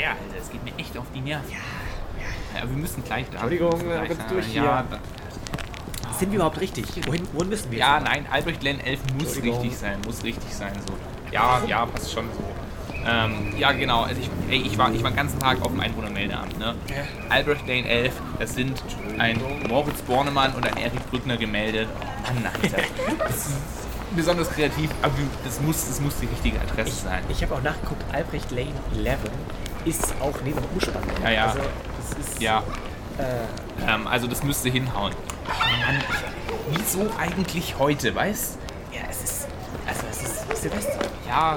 her, Alter. Das geht mir echt auf die Nerven. Ja, wir müssen gleich da. Entschuldigung, wir müssen äh, gleich durch ja, hier. da- Sind wir überhaupt richtig? Wohin, wohin müssen wir ja, jetzt? nein, Albrecht Lane 11 muss richtig sein, muss richtig sein. So. Ja, ja, passt schon so. Ähm, ja, genau. Also ich, ey, ich, war, ich war den ganzen Tag auf dem Einwohnermeldeamt. Ne? Albrecht Lane 11, das sind ein Moritz Bornemann und ein Erik Brückner gemeldet. Oh Mann, Alter. Das ist besonders kreativ, aber das muss, das muss die richtige Adresse sein. Ich habe auch nachgeguckt, Albrecht Lane 11 ist auch neben Umspann. Ja, ja. Also, das ist. Ja, Äh, ähm, also das müsste hinhauen. Mann, wieso eigentlich heute, weißt ja, es ist. Also, es ist Silvester. Ja,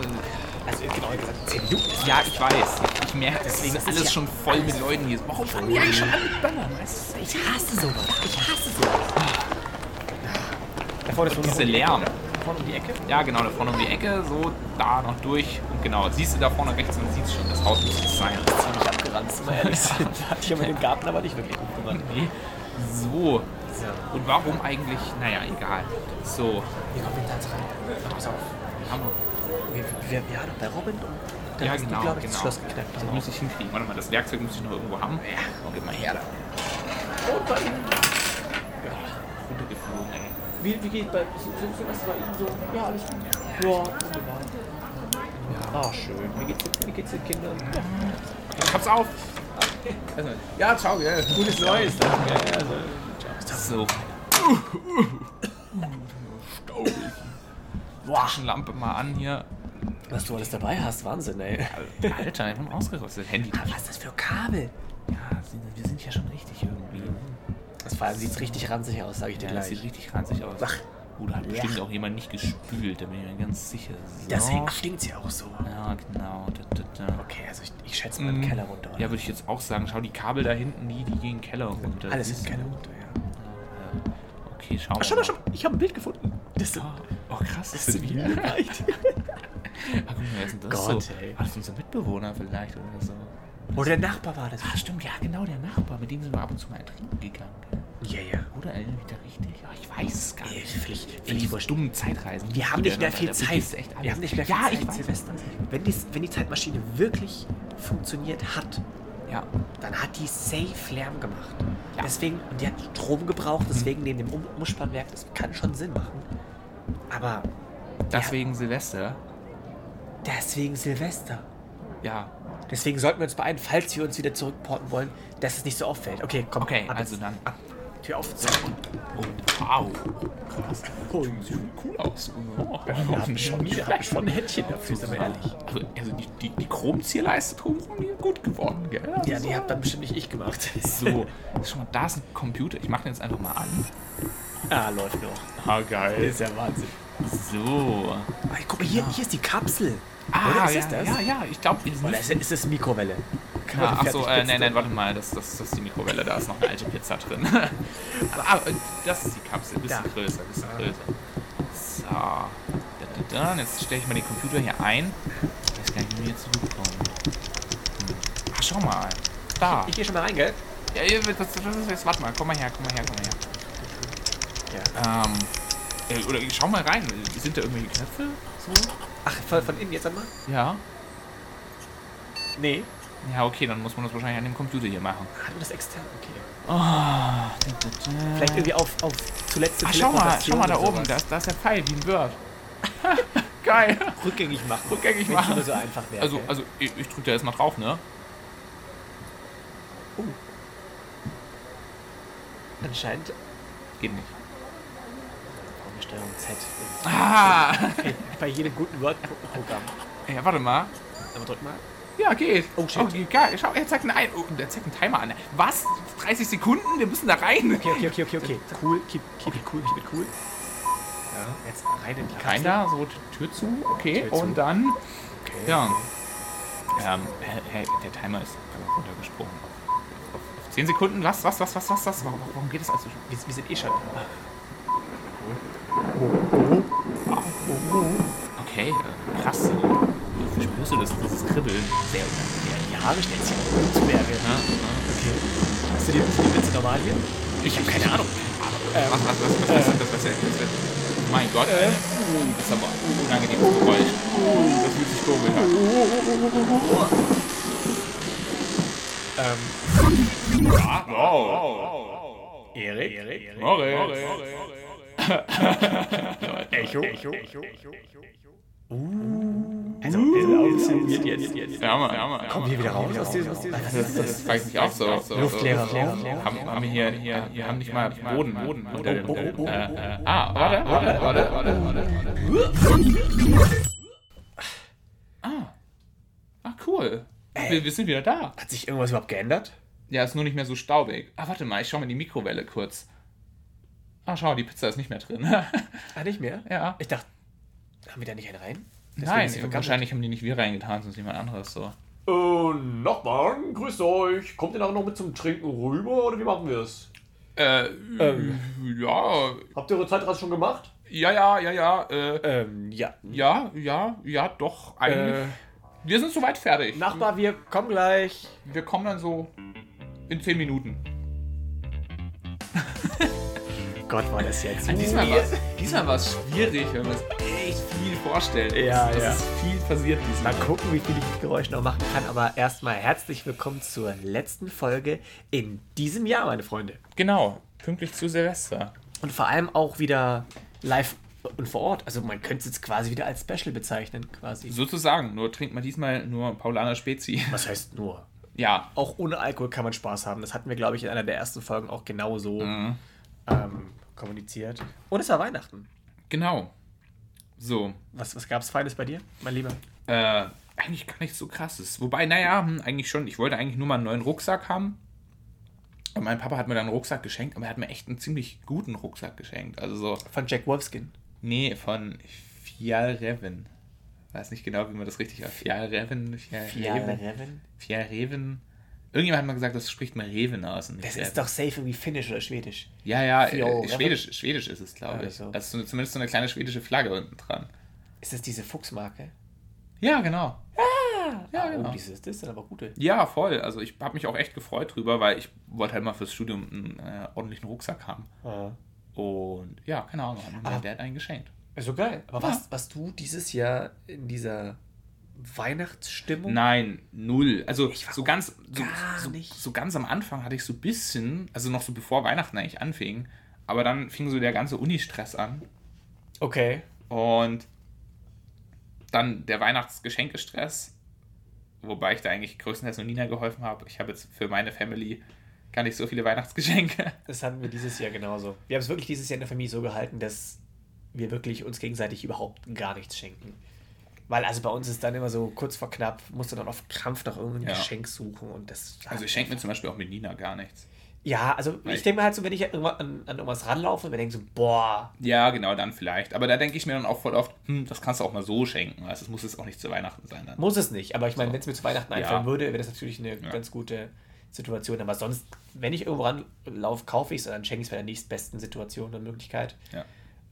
Also, genau gesagt, 10 Minuten. ist ja, ich weiß. Ich, merke, das Deswegen ist ist es alles ja schon voll mit Leuten hier. Warum fangen die eigentlich schon an mit Böllern? Weißt du? Ich hasse sowas. Ich hasse sowas. Da vorne ist Diese die Lärm. Vorne um die Ecke. Ja, genau, da vorne um die Ecke, so da noch durch. Und genau, siehst du da vorne rechts, man sieht schon, das Haus muss es sein. Ziemlich abgeranzt, mal ehrlich. Da hatte ich ja mit dem Garten aber nicht wirklich gut gemacht. Nee. So. So. Und warum eigentlich? Naja, egal. So. Wie kommen wir da rein? Pass auf. Hammer. Wir, wir, wir noch bei Robin und dann Ja, genau, du, glaube ich, genau. das Schloss geknackt. Das muss ich hinkriegen. Warte mal, das Werkzeug muss ich noch irgendwo haben. Ja, gib mal her da. Und bei Ihnen? Wie, wie geht bei Silvester bei Ihnen so? Ja, alles gut. Ja, wunderbar. Ah, schön. Wie geht's, wie geht's den Kindern? Ja. Ich hab's auf. Ja, ciao, ja. Gutes Neues. Ja, ja, So. so. Taschenlampe mal an hier. Was du alles dabei hast, Wahnsinn, ey. Alter, ich bin ausgerüstet. Handy. Ah, was ist das für Kabel? Ja, wir sind ja schon richtig. Das vor allem sieht richtig ranzig aus, sage ich dir Ja, das gleich. sieht richtig ranzig aus. Ach. Oh, da hat bestimmt auch jemand nicht gespült, da bin ich mir ganz sicher. So. Deswegen stinkt's ja auch so. Ja, genau. Da, da, da. Okay, also ich, ich schätze mal im Keller runter. oder? Ja, würde ich jetzt auch sagen. Schau, die Kabel da hinten, die, die gehen Keller runter. Alles im? Keller runter, ja. Ja. Okay, schau Ach, schau mal, schau mal. Ich habe ein Bild gefunden. Das ist Ah, Oh, krass, das sind sind wir. Ah, guck mal, wer ist denn das Gott, so? ey. War das unser Mitbewohner vielleicht oder so? Oder der Nachbar war das. Ah, stimmt, ja, genau, der Nachbar. Mit dem sind wir ab und zu mal trinken gegangen. Ja, ja. Oder erinnere ich da richtig? Ja, ich weiß es gar nicht. völlig diese wurscht. dummen Zeitreisen. Wir haben nicht mehr viel Zeit. Wir haben nicht mehr viel ja, Zeit, ich weiß. Silvester. Wenn die, wenn die Zeitmaschine wirklich funktioniert hat, Ja, dann hat die safe Lärm gemacht. Ja. Deswegen, und die hat Strom gebraucht, deswegen neben dem um Umspannwerk, das kann schon Sinn machen. Aber deswegen Silvester. deswegen Silvester. Ja, Deswegen sollten wir uns beeilen, falls wir uns wieder zurückporten wollen, dass es nicht so auffällt. Okay, komm. okay, ab also jetzt. dann. Ab. Tür auf. Oh, wow. Krass. Sieht cool aus. Oh, Wir haben schon, haben schon ein Händchen dafür, sind wir ehrlich. Also, also die, die, die Chromzierleiste drumherum, die ist gut geworden, gell? Ja, die habt dann bestimmt nicht ich gemacht. So, schau mal, da ist ein Computer. Ich mache den jetzt einfach mal an. Ah, läuft noch. Ah, geil. Ist ja Wahnsinn. So. Ah, guck mal, hier, hier ist die Kapsel. Ah, Oder ist ja, das? ja, ja, ich glaube, sind Oder ist, ist es Mikrowelle? Ja, man ach so, fertig äh, nein, nein, warte mal, das, das, das ist die Mikrowelle, da ist noch eine alte Pizza drin. Aber ah, äh, das ist die Kapsel, bisschen Da. größer, bisschen größer. So, da, da, da. Jetzt stelle ich mal den Computer hier ein. Ich weiß gar nicht, wie wir hier zurückkommen. Hm. Ach, schau mal. Da. Ich gehe schon mal rein, gell? Ja, das, das, das ist jetzt, warte mal, komm mal her, komm mal her, komm mal her. Ja. Ähm, äh, oder schau mal rein, sind da irgendwelche Knöpfe? So? Ach, von, von innen jetzt einmal? Ja. Nee. Ja, okay, dann muss man das wahrscheinlich an dem Computer hier machen. Man das extern? Okay. Oh, da, da, da. Vielleicht irgendwie auf, auf zuletzt Ach, schau mal, schau mal da oben, da ist, da ist der Pfeil wie ein Word. Geil. Rückgängig machen. Rückgängig Wenn machen. so einfach wäre. Also, also ich, ich drücke da jetzt mal drauf, ne? Anscheinend. Geht nicht. Steuerung Z. Ah! Bei jedem guten Word-Programm. Ja, warte mal. Aber drück mal. Ja, geht. Oh, shit. geht geil. Schau, er zeigt einen, ein oh, der zeigt einen Timer an. Was? 30 Sekunden? Wir müssen da rein. Okay, okay, okay, okay, okay. Cool, keep, keep it cool, keep it cool. Ja, jetzt rein in die. Rein da, so Tür zu. Okay, Tür zu. und dann. Okay. Ja. Ähm, hey, hey, der Timer ist runtergesprungen. Auf, auf, auf 10 Sekunden? Was? Was? Was? Was? Was? was? Warum, warum geht das also? Wir, wir sind eh schon. Okay, äh, krass. So. Spürst du das, dieses Kribbeln? Sehr unangenehm. Die Haare stellen sich zu Berge. Ja, ja. Okay. Hast du die, die Witze normal hier? Ich habe keine Ahnung. was, was, was, was, was, was, was, was, was, mein Gott. Uh, das ist aber ein unangenehmes Geräusch. Das fühlt sich komisch an. Ähm, Wow. Erik, Erik, Moritz. Echo, Echo, Echo. Uh, also, also jetzt, jetzt, jetzt. Ja, Mann, ja, Mann. Kommen wir wieder raus aus diesem, Das, das frage ich mich auch so. so Luftleerer so, Raum. Haben, haben wir hier, hier, wir haben nicht mal Boden, Boden dem. oh, oh, äh, äh, ah, warte, warte, warte, warte, warte. Ah. Ah, cool. Wir, wir sind wieder da. Hat sich irgendwas überhaupt geändert? Ja, ist nur nicht mehr so staubig. Ah, warte mal, ich schau mal in die Mikrowelle kurz. Ah, schau, die Pizza ist nicht mehr drin. Ah, nicht mehr? ja. Ich dachte, haben wir da nicht einen rein? Deswegen Nein, wahrscheinlich haben die nicht wir reingetan, sonst jemand anderes so. Äh, Nachbarn, grüßt euch. Kommt ihr nachher noch mit zum Trinken rüber oder wie machen wir es? Äh, Ähm. ja, Habt ihr eure Zeitreise schon gemacht? ja, ja, ja, ja, äh, Ähm, ja. ja, ja, ja, doch, eigentlich. Äh, Wir sind soweit fertig. Nachbar, wir kommen gleich. Wir kommen dann so in 10 Minuten. Gott, war das jetzt. Diesmal war diesmal war es schwierig, wenn man es echt viel vorstellt. Ja, das ja. ist viel passiert diesmal. Mal gucken, wie viel ich mit Geräuschen noch machen kann. Aber erstmal herzlich willkommen zur letzten Folge in diesem Jahr, meine Freunde. Genau, pünktlich zu Silvester. Und vor allem auch wieder live und vor Ort. Also man könnte es jetzt quasi wieder als Special bezeichnen, quasi. Sozusagen, nur trinkt man diesmal nur Paulaner Spezi. Was heißt nur? Ja, Auch ohne Alkohol kann man Spaß haben. Das hatten wir, glaube ich, in einer der ersten Folgen auch genauso Mhm. ähm, kommuniziert. Und es war Weihnachten. genau. So, Was, was gab es Feines bei dir, mein Lieber? äh, eigentlich gar nichts so krasses. Wobei, naja, hm, eigentlich schon. Ich wollte eigentlich nur mal einen neuen Rucksack haben. Und mein Papa hat mir dann einen Rucksack geschenkt, aber er hat mir echt einen ziemlich guten Rucksack geschenkt. Also so, Von Jack Wolfskin. nee, von Fjallreven. Weiß nicht genau, wie man das richtig ausspricht. Fjallreven, Fjallreven, Reven? Fjallreven. Irgendjemand hat mal gesagt, das spricht man Reven aus. Das ist doch safe irgendwie Finnisch oder Schwedisch. Ja, ja, Fjallreven? äh, Schwedisch, Schwedisch ist es, glaube ich. Also. Also so- zumindest so eine kleine schwedische Flagge unten dran. Ist das diese Fuchsmarke? Ja, genau. Ja, oh, genau. dieses, das sind aber gute. Ja, voll. Also ich habe mich auch echt gefreut drüber, weil ich wollte halt mal fürs Studium einen äh, ordentlichen Rucksack haben. Ah. Und ja, keine Ahnung, hat mir mein Dad einen geschenkt. Ist so geil. Aber Ja. was, was du dieses Jahr in dieser Weihnachtsstimmung? Nein, null. Also Ich war so ganz, so, so, so ganz am Anfang hatte ich so ein bisschen, also noch so bevor Weihnachten eigentlich anfing, aber dann fing so der ganze Uni-Stress an Okay. und dann der Weihnachtsgeschenkestress, wobei ich da eigentlich größtenteils nur Nina geholfen habe. Ich habe jetzt für meine Family gar nicht so viele Weihnachtsgeschenke. Das hatten wir dieses Jahr genauso. Wir haben es wirklich dieses Jahr in der Familie so gehalten, dass wir wirklich uns gegenseitig überhaupt gar nichts schenken. Weil also bei uns ist dann immer so kurz vor knapp, musst du dann auf Krampf nach irgendeinem Ja. Geschenk suchen und das. Also ich schenke mir zum Beispiel auch mit Nina gar nichts. Ja, also Weil ich denke mir halt so, wenn ich an, an irgendwas ranlaufe, mir denke so, boah, Ja, genau, dann vielleicht. Aber da denke ich mir dann auch voll oft, hm, das kannst du auch mal so schenken. Also es muss jetzt auch nicht zu Weihnachten sein dann. muss es nicht. Aber ich meine, So. wenn es mir zu Weihnachten Ja. einfallen würde, wäre das natürlich eine ganz gute Situation. Aber sonst, wenn ich irgendwo ranlaufe, kaufe ich es und dann schenke ich es bei der nächstbesten Situation und Möglichkeit. Ja.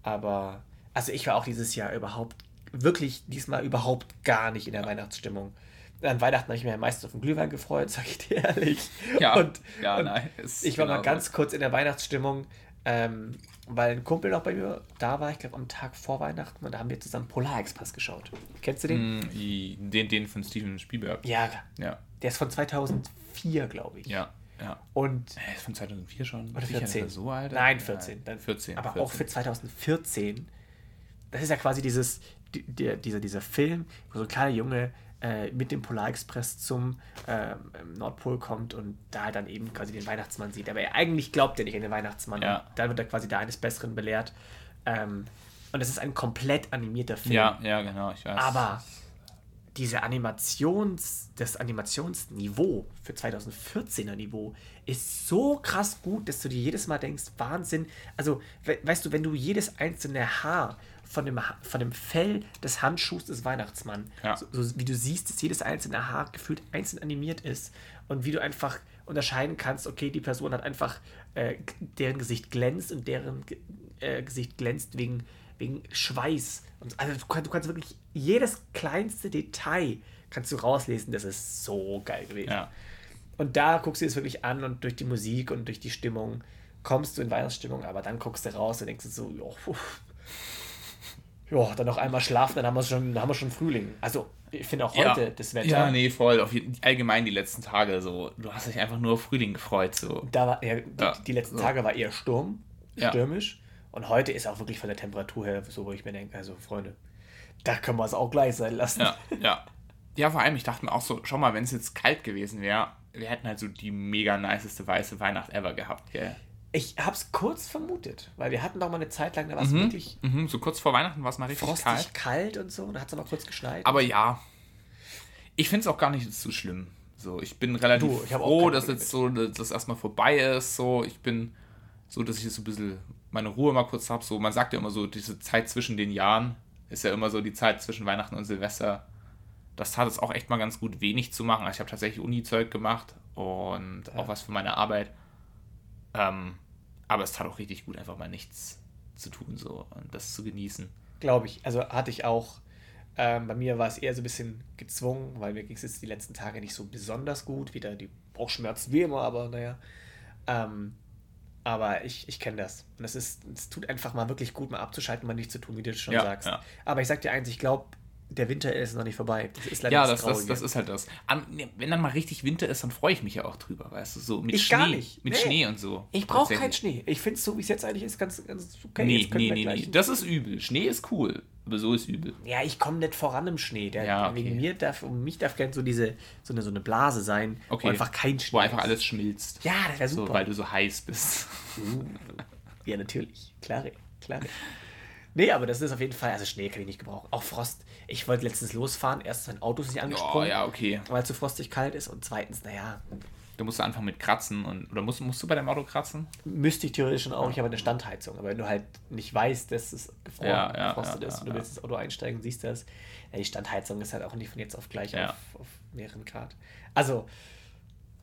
Aber, also ich war auch dieses Jahr überhaupt, wirklich diesmal überhaupt gar nicht in der Weihnachtsstimmung. An Weihnachten habe ich mich am meisten auf den Glühwein gefreut, sag ich dir ehrlich. Ja, und, ja, und nein, Ich war mal genauso. ganz kurz in der Weihnachtsstimmung, ähm, weil ein Kumpel noch bei mir da war, ich glaube am Tag vor Weihnachten, und da haben wir zusammen Polar Express geschaut. Kennst du den? I- Den, den von Steven Spielberg. Ja, Ja, der ist von 2004, glaube ich. ja, ja. Und Äh, Ist von 2004 schon? Oder Sicher, 14. ist er so alt? Nein, 14. Dann, 14. Aber 14. auch für 2014. Das ist ja quasi dieses, die, der, dieser, dieser Film, wo so ein kleiner Junge äh, mit dem Polarexpress zum ähm, Nordpol kommt und da dann eben quasi den Weihnachtsmann sieht. Aber er eigentlich glaubt er nicht an den Weihnachtsmann. Ja. Dann wird er quasi da eines Besseren belehrt. Ähm, und es ist ein komplett animierter Film. Ja, ja, genau, ich weiß. Aber diese Animations, das Animationsniveau für 2014er Niveau ist so krass gut, dass du dir jedes Mal denkst, Wahnsinn. Also, we weißt du, wenn du jedes einzelne Haar von dem, von dem Fell des Handschuhs des Weihnachtsmanns, Ja. so, so wie du siehst, dass jedes einzelne Haar gefühlt einzeln animiert ist und wie du einfach unterscheiden kannst, okay, die Person hat einfach, äh, deren Gesicht glänzt und deren äh, Gesicht glänzt wegen, wegen Schweiß. Und, also du, kannst, du kannst wirklich jedes kleinste Detail kannst du rauslesen, das ist so geil gewesen. Ja. Und da guckst du es wirklich an und durch die Musik und durch die Stimmung kommst du in Weihnachtsstimmung, aber dann guckst du raus und denkst du so, puh, ja, dann noch einmal schlafen, dann haben wir schon, haben wir schon Frühling. Also, ich finde auch heute ja. das Wetter. Ja, nee, voll. Jeden, allgemein die letzten Tage so. Du hast dich einfach nur auf Frühling gefreut. So. Da war, ja, die, Ja, die letzten so. Tage war eher Sturm, stürmisch. Und heute ist auch wirklich von der Temperatur her so, wo ich mir denke, also Freunde, da können wir es auch gleich sein lassen. Ja, ja. Ja, vor allem, ich dachte mir auch so, schau mal, wenn es jetzt kalt gewesen wäre, wir hätten halt so die mega niceste weiße Weihnacht ever gehabt, gell? Ich hab's kurz vermutet, weil wir hatten doch mal eine Zeit lang, da war es wirklich Mhm, so kurz vor Weihnachten war es mal richtig frostig kalt. kalt. und so. Und da hat es mal kurz geschneit. Aber ja, ich finde es auch gar nicht so schlimm. So, ich bin relativ Du, ich froh, dass jetzt so dass das erstmal vorbei ist. So, ich bin so, dass ich jetzt so ein bisschen meine Ruhe mal kurz habe. So, man sagt ja immer so, diese Zeit zwischen den Jahren ist ja immer so die Zeit zwischen Weihnachten und Silvester. Das tat es auch echt mal ganz gut, wenig zu machen. Also ich habe tatsächlich Uni-Zeug gemacht und auch was für meine Arbeit. Ähm, aber es tat auch richtig gut, einfach mal nichts zu tun so und das zu genießen. Glaube ich. Also hatte ich auch. Ähm, bei mir war es eher so ein bisschen gezwungen, weil mir ging es jetzt die letzten Tage nicht so besonders gut. Wieder die Bauchschmerzen wie immer, aber naja. Ähm, aber ich, ich kenne das. Und es ist, es tut einfach mal wirklich gut, mal abzuschalten, mal nichts zu tun, wie du schon Ja, sagst. ja. Aber ich sag dir eins, ich glaube, der Winter ist noch nicht vorbei. Das ist leider Ja, das das, das, ist halt das. An, ne, wenn dann mal richtig Winter ist, dann freue ich mich ja auch drüber, weißt du, so mit Ich Schnee. gar nicht. Mit Nee. Schnee und so. ich brauche keinen. Schnee. Ich finde es so, wie es jetzt eigentlich ist, ganz, ganz okay. Nee, nee, nee, nee. Das ist übel. Schnee ist cool, aber so ist übel. Ja, ich komme nicht voran im Schnee. Der, Ja, okay. Wegen mir darf, um mich darf gerne so diese, so eine, so eine Blase sein, Okay. wo einfach kein Schnee Wo einfach ist. alles schmilzt. Ja, das wäre So, super. weil du so heiß bist. Ja, natürlich. Klare, klare. Nee, aber das ist auf jeden Fall, also Schnee kann ich nicht gebrauchen. Auch Frost. Ich wollte letztens losfahren. Erstens, mein Auto ist nicht Oh, angesprungen, ja, okay. weil es zu frostig kalt ist. Und zweitens, naja, Da musst du anfangen mit Kratzen. Und, oder musst, musst du bei deinem Auto kratzen? müsste ich theoretisch schon auch. Ich habe eine Standheizung. Aber wenn du halt nicht weißt, dass es gefroren, Ja, ja, gefrostet ja, ist und du willst ins Auto einsteigen, siehst das. Ja, die Standheizung ist halt auch nicht von jetzt auf gleich auf, auf mehreren Grad. Also,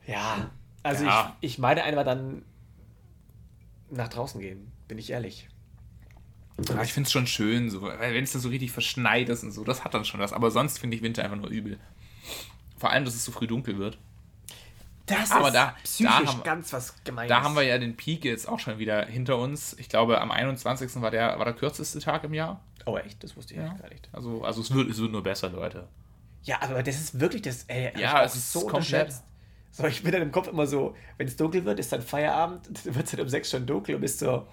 ja. Also. Ich, ich meine einfach dann nach draußen gehen, bin ich ehrlich. Aber ich finde es schon schön, so, wenn es da so richtig verschneit ist und so, das hat dann schon was. Aber sonst finde ich Winter einfach nur übel. Vor allem, dass es so früh dunkel wird. Das Aber ist da- psychisch da haben- ganz was Gemeines. Da haben wir ja den Peak jetzt auch schon wieder hinter uns. Ich glaube, am 21. war der, war der kürzeste Tag im Jahr. Oh, echt? Das wusste ich Ja. gar nicht. Also, also es, wird, es wird nur besser, Leute. Ja, aber das ist wirklich das. Ey, Ja, es ist so komplett-. So, ich bin dann im Kopf immer so, wenn es dunkel wird, ist dann Feierabend, dann wird es halt um sechs schon dunkel und bist so.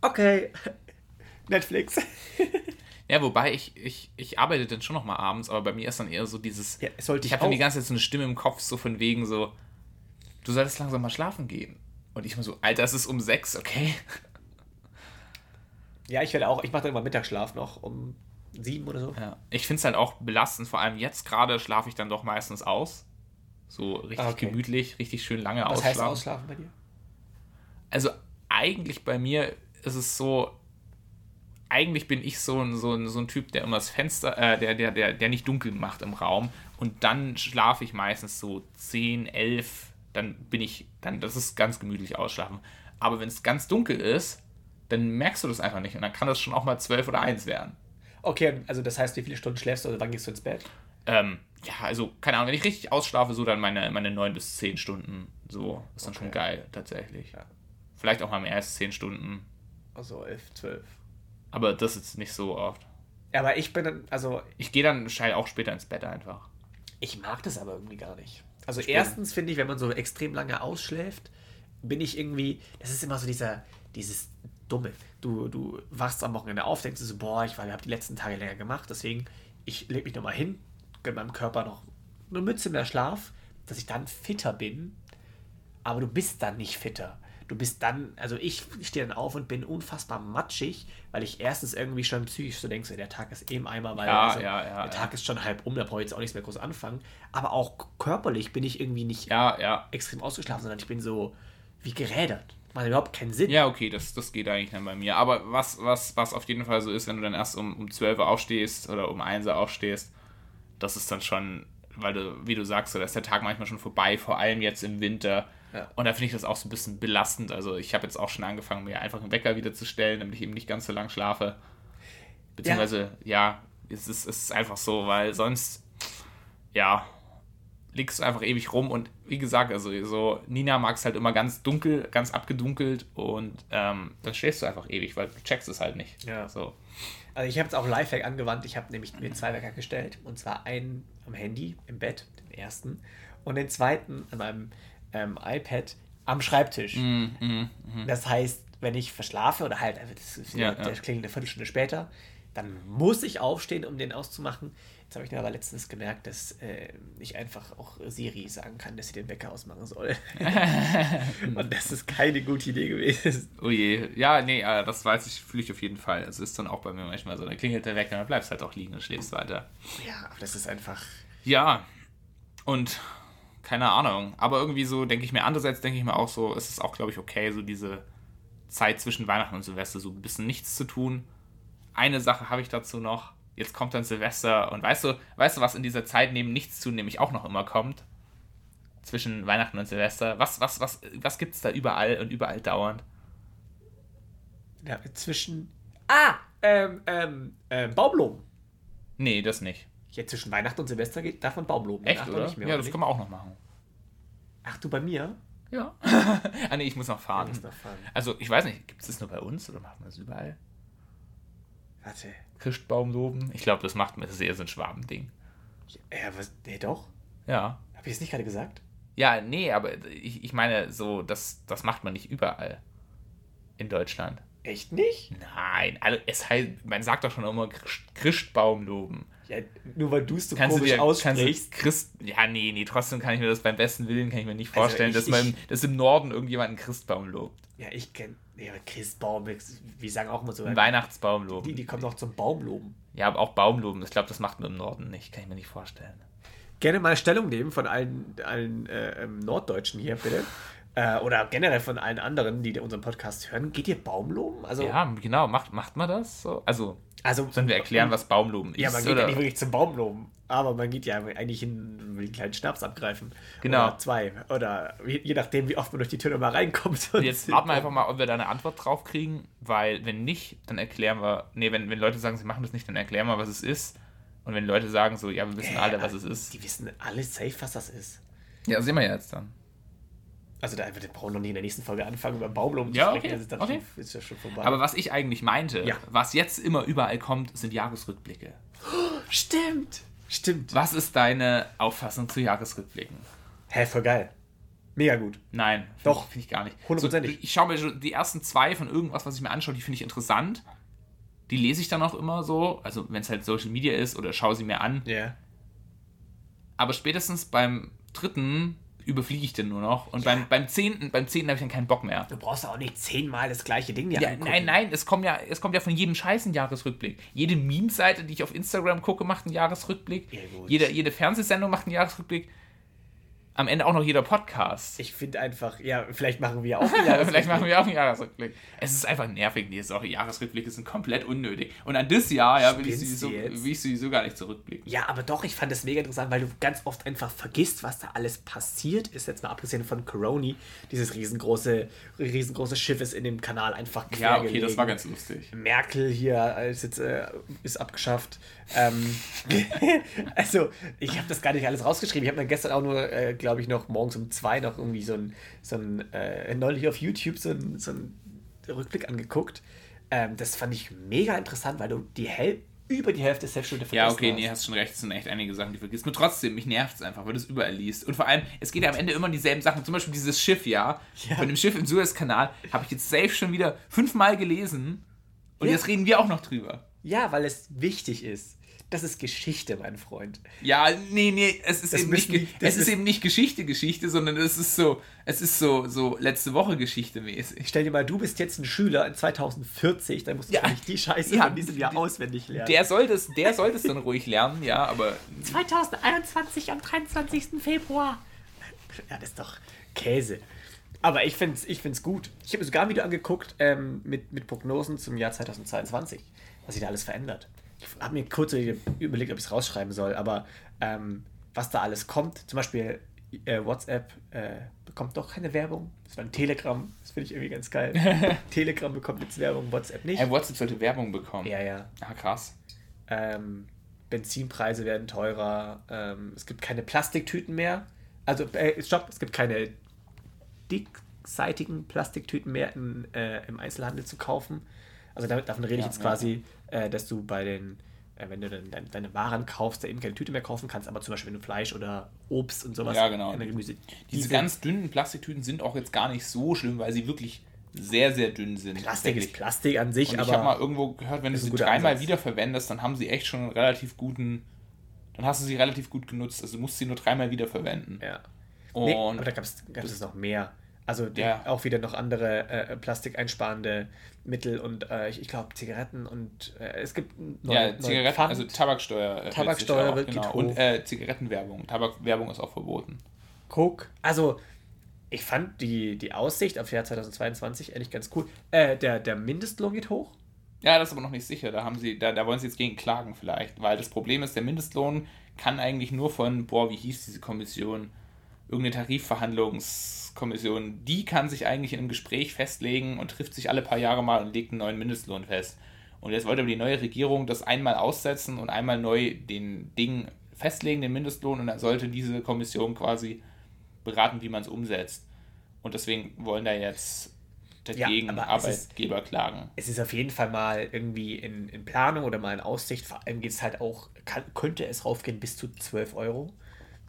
Okay. Netflix. Ja, wobei ich, ich, ich arbeite dann schon noch mal abends, aber bei mir ist dann eher so dieses. Ja, sollte ich ich habe dann die auch. ganze Zeit so eine Stimme im Kopf, so von wegen so, du solltest langsam mal schlafen gehen. Und ich mir so, Alter, es ist um sechs, okay? Ja, ich werde auch, ich mache dann immer Mittagsschlaf noch um sieben oder so. Ja. Ich finde es halt auch belastend, vor allem jetzt gerade schlafe ich dann doch meistens aus. So richtig Ah, okay. gemütlich, richtig schön lange Was ausschlafen. heißt ausschlafen bei dir? Also eigentlich bei mir ist es so, eigentlich bin ich so ein, so ein, so ein Typ, der immer das Fenster, äh, der, der, der, der nicht dunkel macht im Raum und dann schlafe ich meistens so 10, 11, dann bin ich, dann, das ist ganz gemütlich ausschlafen. Aber wenn es ganz dunkel ist, dann merkst du das einfach nicht und dann kann das schon auch mal 12 oder 1 werden. Okay, also das heißt, wie viele Stunden schläfst du oder wann gehst du ins Bett? Ähm, ja, also, keine Ahnung, wenn ich richtig ausschlafe, so dann meine, meine 9 bis 10 Stunden. So, ist dann schon Okay. geil, tatsächlich. Ja. Vielleicht auch mal mehr als 10 Stunden. Also elf, zwölf. Aber das ist nicht so oft. Ja, aber ich bin dann, also Ich gehe dann schnell auch später ins Bett einfach. Ich mag das aber irgendwie gar nicht. Also Stimmt. erstens finde ich, wenn man so extrem lange ausschläft, bin ich irgendwie, das ist immer so dieser, dieses Dumme. Du, du wachst am Wochenende auf, denkst du so, boah, ich habe die letzten Tage länger gemacht, deswegen, ich lege mich nochmal hin, gönne meinem Körper noch eine Mütze mehr Schlaf, dass ich dann fitter bin, aber du bist dann nicht fitter. Du bist dann, also ich stehe dann auf und bin unfassbar matschig, weil ich erstens irgendwie schon psychisch so denke, der Tag ist eben Eimer, weil Ja, also, ja, ja, der Tag ist schon halb um, da brauche ich jetzt auch nichts mehr groß anfangen. Aber auch körperlich bin ich irgendwie nicht extrem ausgeschlafen, sondern ich bin so wie gerädert. Macht überhaupt keinen Sinn. Ja, okay, das, das geht eigentlich dann bei mir. Aber was, was, was auf jeden Fall so ist, wenn du dann erst um, um 12 Uhr aufstehst oder um 1 Uhr aufstehst, das ist dann schon, weil du, wie du sagst, so, da ist der Tag manchmal schon vorbei, vor allem jetzt im Winter. Ja. Und da finde ich das auch so ein bisschen belastend. Also ich habe jetzt auch schon angefangen, mir einfach einen Wecker wieder zu stellen, damit ich eben nicht ganz so lang schlafe. Beziehungsweise, ja, es, ist, es ist einfach so, weil sonst, ja, liegst du einfach ewig rum und wie gesagt, also so Nina mag es halt immer ganz dunkel, ganz abgedunkelt und ähm, dann stehst du einfach ewig, weil du checkst es halt nicht. Ja. So. Also ich habe jetzt auch Lifehack angewandt. Ich habe nämlich mir zwei Wecker gestellt. Und zwar einen am Handy im Bett, den ersten. Und den zweiten an meinem ähm, iPad am Schreibtisch. Mhm, Das heißt, wenn ich verschlafe oder halt, das ist Ja, wieder, ja. der klingelt eine Viertelstunde später, dann muss ich aufstehen, um den auszumachen. Jetzt habe ich mir aber letztens gemerkt, dass äh, ich einfach auch Siri sagen kann, dass sie den Wecker ausmachen soll. Und das ist keine gute Idee gewesen. Oh je. Ja, nee, äh, das weiß ich, fühle ich auf jeden Fall. Es ist dann auch bei mir manchmal so, dann klingelt der Wecker, dann bleibst halt auch liegen und schläfst weiter. Ja, aber das ist einfach. Ja, und keine Ahnung. Aber irgendwie so denke ich mir, andererseits denke ich mir auch so, es ist auch, glaube ich, okay, so diese Zeit zwischen Weihnachten und Silvester so ein bisschen nichts zu tun. Eine Sache habe ich dazu noch. Jetzt kommt dann Silvester und weißt du, weißt du, was in dieser Zeit neben nichts zu nämlich auch noch immer kommt? Zwischen Weihnachten und Silvester. Was, was, was, was gibt es da überall und überall dauernd? Ja, zwischen. Ah! Ähm, ähm, ähm, Baumloben. Nee, das nicht. Jetzt zwischen Weihnachten und Silvester geht, darf man Baumloben. Echt, Danach oder? Nicht mehr, ja, das nicht? kann man auch noch machen. Ach, du bei mir? Ja. ah, nee, ich muss noch fahren. Du musst noch fahren. Also, ich weiß nicht, gibt es das nur bei uns oder machen wir das überall? Warte. Christbaum loben? Ich glaube, das macht man, das ist eher so ein Schwabending. Ja, was? Nee, doch. Ja. Habe ich es nicht gerade gesagt? Ja, nee, aber ich, ich meine, so, das, das macht man nicht überall in Deutschland. Echt nicht? Nein, also es heißt, man sagt doch schon immer Christ- Christbaum loben. Ja, nur weil du es so Kannst du komisch dir kannst du aussprichst. Christ, ja, nee, nee, trotzdem kann ich mir das beim besten Willen kann ich mir nicht Also vorstellen, ich- dass man ich- dass im Norden irgendjemand einen Christbaum lobt. Ja, ich kenne. Ja, Christbaum, wir sagen auch immer so. Einen Weihnachtsbaum loben. Die, die kommen noch zum Baumloben. Ja, aber auch Baum loben. Ich glaube, das macht man im Norden nicht. Kann ich mir nicht vorstellen. Gerne mal Stellung nehmen von allen, allen äh, ähm, Norddeutschen hier, bitte. Äh, oder generell von allen anderen, die unseren Podcast hören. Geht ihr Baumloben? Also, Ja, genau. Macht, macht man das so? Also, also sollen wir erklären, was Baumloben ist? Ja, man geht oder? ja nicht wirklich zum Baumloben. Aber man geht ja eigentlich hin und will einen kleinen Schnaps abgreifen. Genau. Oder zwei. Oder je, nachdem, wie oft man durch die Tür nochmal reinkommt. Und jetzt warten wir einfach mal, ob wir da eine Antwort drauf kriegen, weil wenn nicht, dann erklären wir, nee, wenn, wenn Leute sagen, sie machen das nicht, dann erklären wir, was es ist. Und wenn Leute sagen so, ja, wir wissen alle, was es ist. Die wissen alle safe, was das ist. Ja, sehen wir jetzt dann. Also da wir brauchen noch nie in der nächsten Folge anfangen, über Baumloben Ja, zu sprechen. okay, ist, dann okay. ist ja schon vorbei. Aber was ich eigentlich meinte, Ja. was jetzt immer überall kommt, sind Jahresrückblicke. stimmt. Stimmt. Was ist deine Auffassung zu Jahresrückblicken? Hä, voll geil. Mega gut. Nein, Doch. Finde ich gar nicht. Hundertprozentig. So, ich schaue mir die ersten zwei von irgendwas, was ich mir anschaue, die finde ich interessant. Die lese ich dann auch immer so, also wenn es halt Social Media ist oder schaue sie mir an. Ja. Aber spätestens beim dritten überfliege ich den nur noch. Und beim, beim zehnten, beim zehnten habe ich dann keinen Bock mehr. Du brauchst auch nicht zehnmal das gleiche Ding Ja, angucken. nein, nein, es kommt ja, es kommt ja von jedem Scheiß ein Jahresrückblick. Jede Meme-Seite, die ich auf Instagram gucke, macht einen Jahresrückblick. Ja, jede, jede Fernsehsendung macht einen Jahresrückblick. Am Ende auch noch jeder Podcast. Ich finde einfach, ja, vielleicht machen wir auch wieder. Vielleicht machen wir auch einen Jahresrückblick. Es ist einfach nervig, Sache. Jahresrückblicke sind komplett unnötig. Und an das Jahr ja, will, ich du jetzt? will ich sowieso gar nicht zurückblicken. Ja, aber doch, ich fand das mega interessant, weil du ganz oft einfach vergisst, was da alles passiert ist. Jetzt mal abgesehen von Coroni, dieses riesengroße, riesengroße Schiff ist in dem Kanal einfach quer Ja, okay, gelegen. das war ganz lustig. Merkel hier ist jetzt äh, ist abgeschafft. Ähm, also, ich habe das gar nicht alles rausgeschrieben. Ich habe dann gestern auch nur, äh, glaube ich, noch morgens um zwei noch irgendwie so ein, so ein äh, neulich auf YouTube so ein, so ein Rückblick angeguckt. Ähm, das fand ich mega interessant, weil du die Häl über die Hälfte der Selbststunde Ja, vergessen okay, hast. nee, hast schon recht, es sind echt einige Sachen, die vergisst. Nur trotzdem, mich nervt es einfach, weil du es überall liest. Und vor allem, es geht ja am Ende immer um dieselben Sachen. Zum Beispiel dieses Schiff, ja. Ja. Von dem Schiff im Suezkanal habe ich jetzt safe schon wieder fünfmal gelesen. Und Ja. jetzt reden wir auch noch drüber. Ja, weil es wichtig ist. Das ist Geschichte, mein Freund. Ja, nee, nee, es ist, Das eben nicht, die- es ist ist- eben nicht Geschichte, Geschichte, sondern es ist so, es ist so, so letzte Woche Geschichte mäßig. Stell dir mal, du bist jetzt ein Schüler in 2040, dann musst du Ja. nicht die Scheiße Ja. von diesem Jahr auswendig lernen. Der soll das, der soll das dann ruhig lernen, ja, aber 2021 am 23. Februar. Ja, das ist doch Käse. Aber ich finde es ich find's gut. Ich habe mir sogar ein Video angeguckt ähm, mit, mit Prognosen zum Jahr 2022, was sich da alles verändert. Ich habe mir kurz überlegt, ob ich es rausschreiben soll, aber ähm, was da alles kommt, zum Beispiel äh, WhatsApp äh, bekommt doch keine Werbung. Das war ein Telegram, das finde ich irgendwie ganz geil. Telegram bekommt jetzt Werbung, WhatsApp nicht. hey, WhatsApp sollte Werbung bekommen. Ja, ja. Ah, krass. Ähm, Benzinpreise werden teurer, ähm, es gibt keine Plastiktüten mehr. Also, äh, stopp, es gibt keine dickseitigen Plastiktüten mehr in, äh, im Einzelhandel zu kaufen. Also damit, davon rede ja, ich jetzt quasi, ja. Äh, dass du bei den, äh, wenn du dann deine, deine Waren kaufst, da eben keine Tüte mehr kaufen kannst, aber zum Beispiel wenn du Fleisch oder Obst und sowas, ja, genau. Gemüse. Diese, diese ganz dünnen Plastiktüten sind auch jetzt gar nicht so schlimm, weil sie wirklich sehr, sehr dünn sind. Plastik ist Plastik an sich, und aber. Ich habe mal irgendwo gehört, wenn du sie dreimal Ansatz. wiederverwendest, dann haben sie echt schon einen relativ guten. Dann hast du sie relativ gut genutzt. Also du musst sie nur dreimal wiederverwenden. Ja. Und nee, aber da gab es noch mehr. Also ja. auch wieder noch andere äh, plastikeinsparende Mittel und äh, ich, ich glaube Zigaretten und äh, es gibt neue, ja Zigaretten, Pfand. also Tabaksteuer. Äh, Tabaksteuer wird genau. und äh, Zigarettenwerbung. Tabakwerbung ist auch verboten. Coke. Also ich fand die, die Aussicht auf Jahr 2022 ehrlich ganz cool. Äh, der, der Mindestlohn geht hoch. Ja, das ist aber noch nicht sicher. Da haben sie, da, da wollen sie jetzt gegen klagen vielleicht. Weil das Problem ist, der Mindestlohn kann eigentlich nur von, boah, wie hieß diese Kommission? Irgendeine Tarifverhandlungskommission, die kann sich eigentlich in einem Gespräch festlegen und trifft sich alle paar Jahre mal und legt einen neuen Mindestlohn fest. Und jetzt wollte aber die neue Regierung das einmal aussetzen und einmal neu den Ding festlegen, den Mindestlohn, und dann sollte diese Kommission quasi beraten, wie man es umsetzt. Und deswegen wollen da jetzt dagegen ja, Arbeitgeber ist, klagen. Es ist auf jeden Fall mal irgendwie in, in Planung oder mal in Aussicht. Vor allem geht es halt auch, kann, könnte es raufgehen bis zu 12 Euro.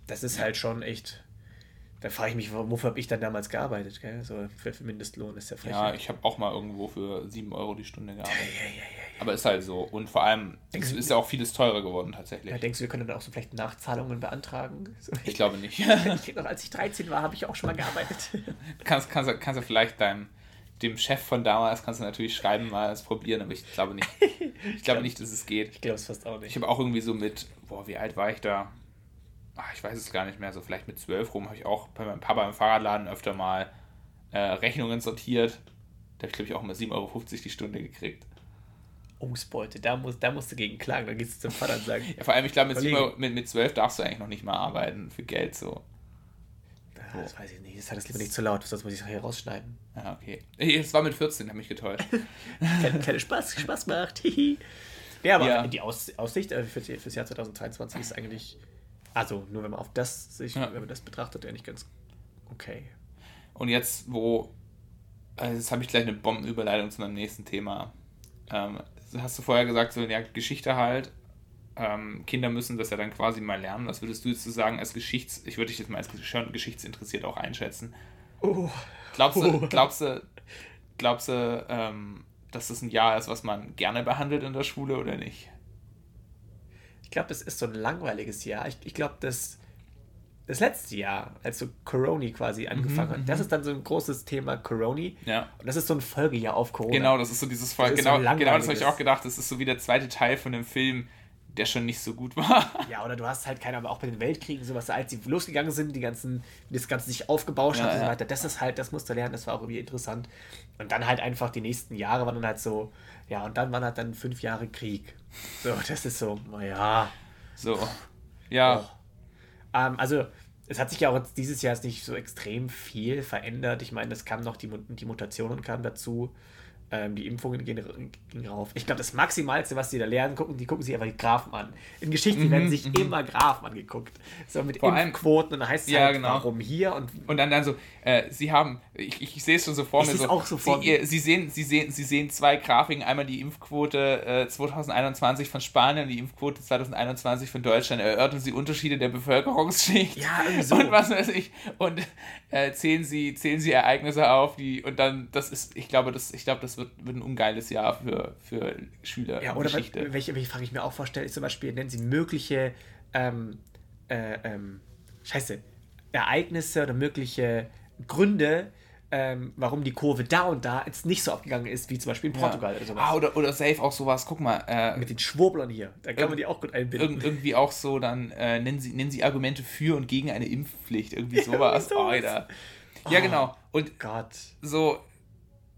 Das ist ja. halt schon echt. Da frage ich mich, wofür habe ich dann damals gearbeitet? Gell? So für, für Mindestlohn ist ja frech. Ja, ich habe auch mal irgendwo für 7 Euro die Stunde gearbeitet. Ja, ja, ja, aber ist halt so. Und vor allem denkst ist ja auch vieles teurer geworden tatsächlich. Ja, denkst du, wir können dann auch so vielleicht Nachzahlungen beantragen? So, ich glaube nicht. ich noch, als ich 13 war, habe ich auch schon mal gearbeitet. kannst, kannst, kannst du vielleicht deinem dem Chef von damals kannst du natürlich schreiben, mal es probieren, aber ich glaube nicht. Ich glaube nicht, dass es geht. Ich glaube es fast auch nicht. Ich habe auch irgendwie so mit, boah, wie alt war ich da? Ach, ich weiß es gar nicht mehr, so vielleicht mit zwölf rum habe ich auch bei meinem Papa im Fahrradladen öfter mal äh, Rechnungen sortiert. Da habe ich, glaube ich, auch mal 7,50 Euro die Stunde gekriegt. Ausbeute, da, muss, da musst du gegen klagen, dann gehst du zum Vater und sagen. ja, vor allem, ich glaube, mit, mit, mit 12 darfst du eigentlich noch nicht mal arbeiten für Geld so. Das weiß ich nicht, das hat das lieber nicht zu laut, sonst muss ich es hier rausschneiden. Ja, okay. Es war mit 14, hat mich getäuscht. keine, keine Spaß, Spaß macht. ja, aber ja. die Aus, Aussicht äh, für, das Jahr 2023 ist eigentlich, also nur wenn man auf das sich, ja. wenn man das betrachtet, eigentlich ganz okay. Und jetzt, wo, also jetzt habe ich gleich eine Bombenüberleitung zu meinem nächsten Thema. Ähm, hast du vorher gesagt, so ja, Geschichte halt. Ähm, Kinder müssen das ja dann quasi mal lernen. Was würdest du jetzt so sagen als Geschichts... Ich würde dich jetzt mal als geschichtsinteressiert auch einschätzen. Oh. Glaubst du, oh. glaubst du, glaubst du ähm, dass das ein Jahr ist, was man gerne behandelt in der Schule oder nicht? Ich glaube, das ist so ein langweiliges Jahr. Ich, ich glaube, dass das letzte Jahr, als so Corona quasi mhm, angefangen mhm, hat, das ist dann so ein großes Thema Corona. Ja. Und das ist so ein Folgejahr auf Corona. Genau, das ist so dieses Folge. Genau, so genau das habe ich auch gedacht. Das ist so wie der zweite Teil von dem Film, der schon nicht so gut war. Ja, oder du hast halt keine, aber auch bei den Weltkriegen, sowas, als sie losgegangen sind, die ganzen, wie das Ganze sich aufgebaut ja, hat und so weiter. Das ist halt, das musst du lernen, das war auch irgendwie interessant. Und dann halt einfach die nächsten Jahre waren dann halt so, ja, und dann waren halt dann fünf Jahre Krieg. So, das ist so, naja. So. Ja. Oh. Ähm, also, es hat sich ja auch dieses Jahr nicht so extrem viel verändert. Ich meine, es kam noch die, die Mutationen kamen dazu. Ähm, die Impfungen gehen, gehen rauf. Ich glaube, das Maximalste, was die da lernen, gucken, die gucken sich einfach die Grafen an. In Geschichte mhm, werden sich mhm. immer Grafen angeguckt. So mit Vor Impfquoten und dann heißt es ja, halt, genau. warum hier und. Und dann, dann so, äh, sie haben, ich, ich, ich sehe es schon so vor mir. So, auch so vor sie, sie, sehen, sie, sehen, sie sehen zwei Grafiken, einmal die Impfquote äh, 2021 von Spanien und die Impfquote 2021 von Deutschland. Erörtern sie Unterschiede der Bevölkerungsschicht. Ja, so. Und was weiß ich. Und äh, zählen, sie, zählen sie Ereignisse auf, die, und dann, das ist, ich glaube, das, ich glaube, das wird, wird ein ungeiles Jahr für, für Schüler. Ja, oder Geschichte. welche, welche Frage ich mir auch vorstelle, ist zum Beispiel, nennen sie mögliche ähm, äh, ähm, Scheiße, Ereignisse oder mögliche Gründe, ähm, warum die Kurve da und da jetzt nicht so abgegangen ist, wie zum Beispiel in Portugal ja. oder sowas. Ah, oder, oder safe auch sowas, guck mal. Äh, Mit den Schwurblern hier, da kann man die auch gut einbinden. irgendwie auch so, dann äh, nennen, sie, nennen sie Argumente für und gegen eine Impfpflicht, irgendwie sowas. Ja, oh, Alter. Ja, genau. Und Gott. so,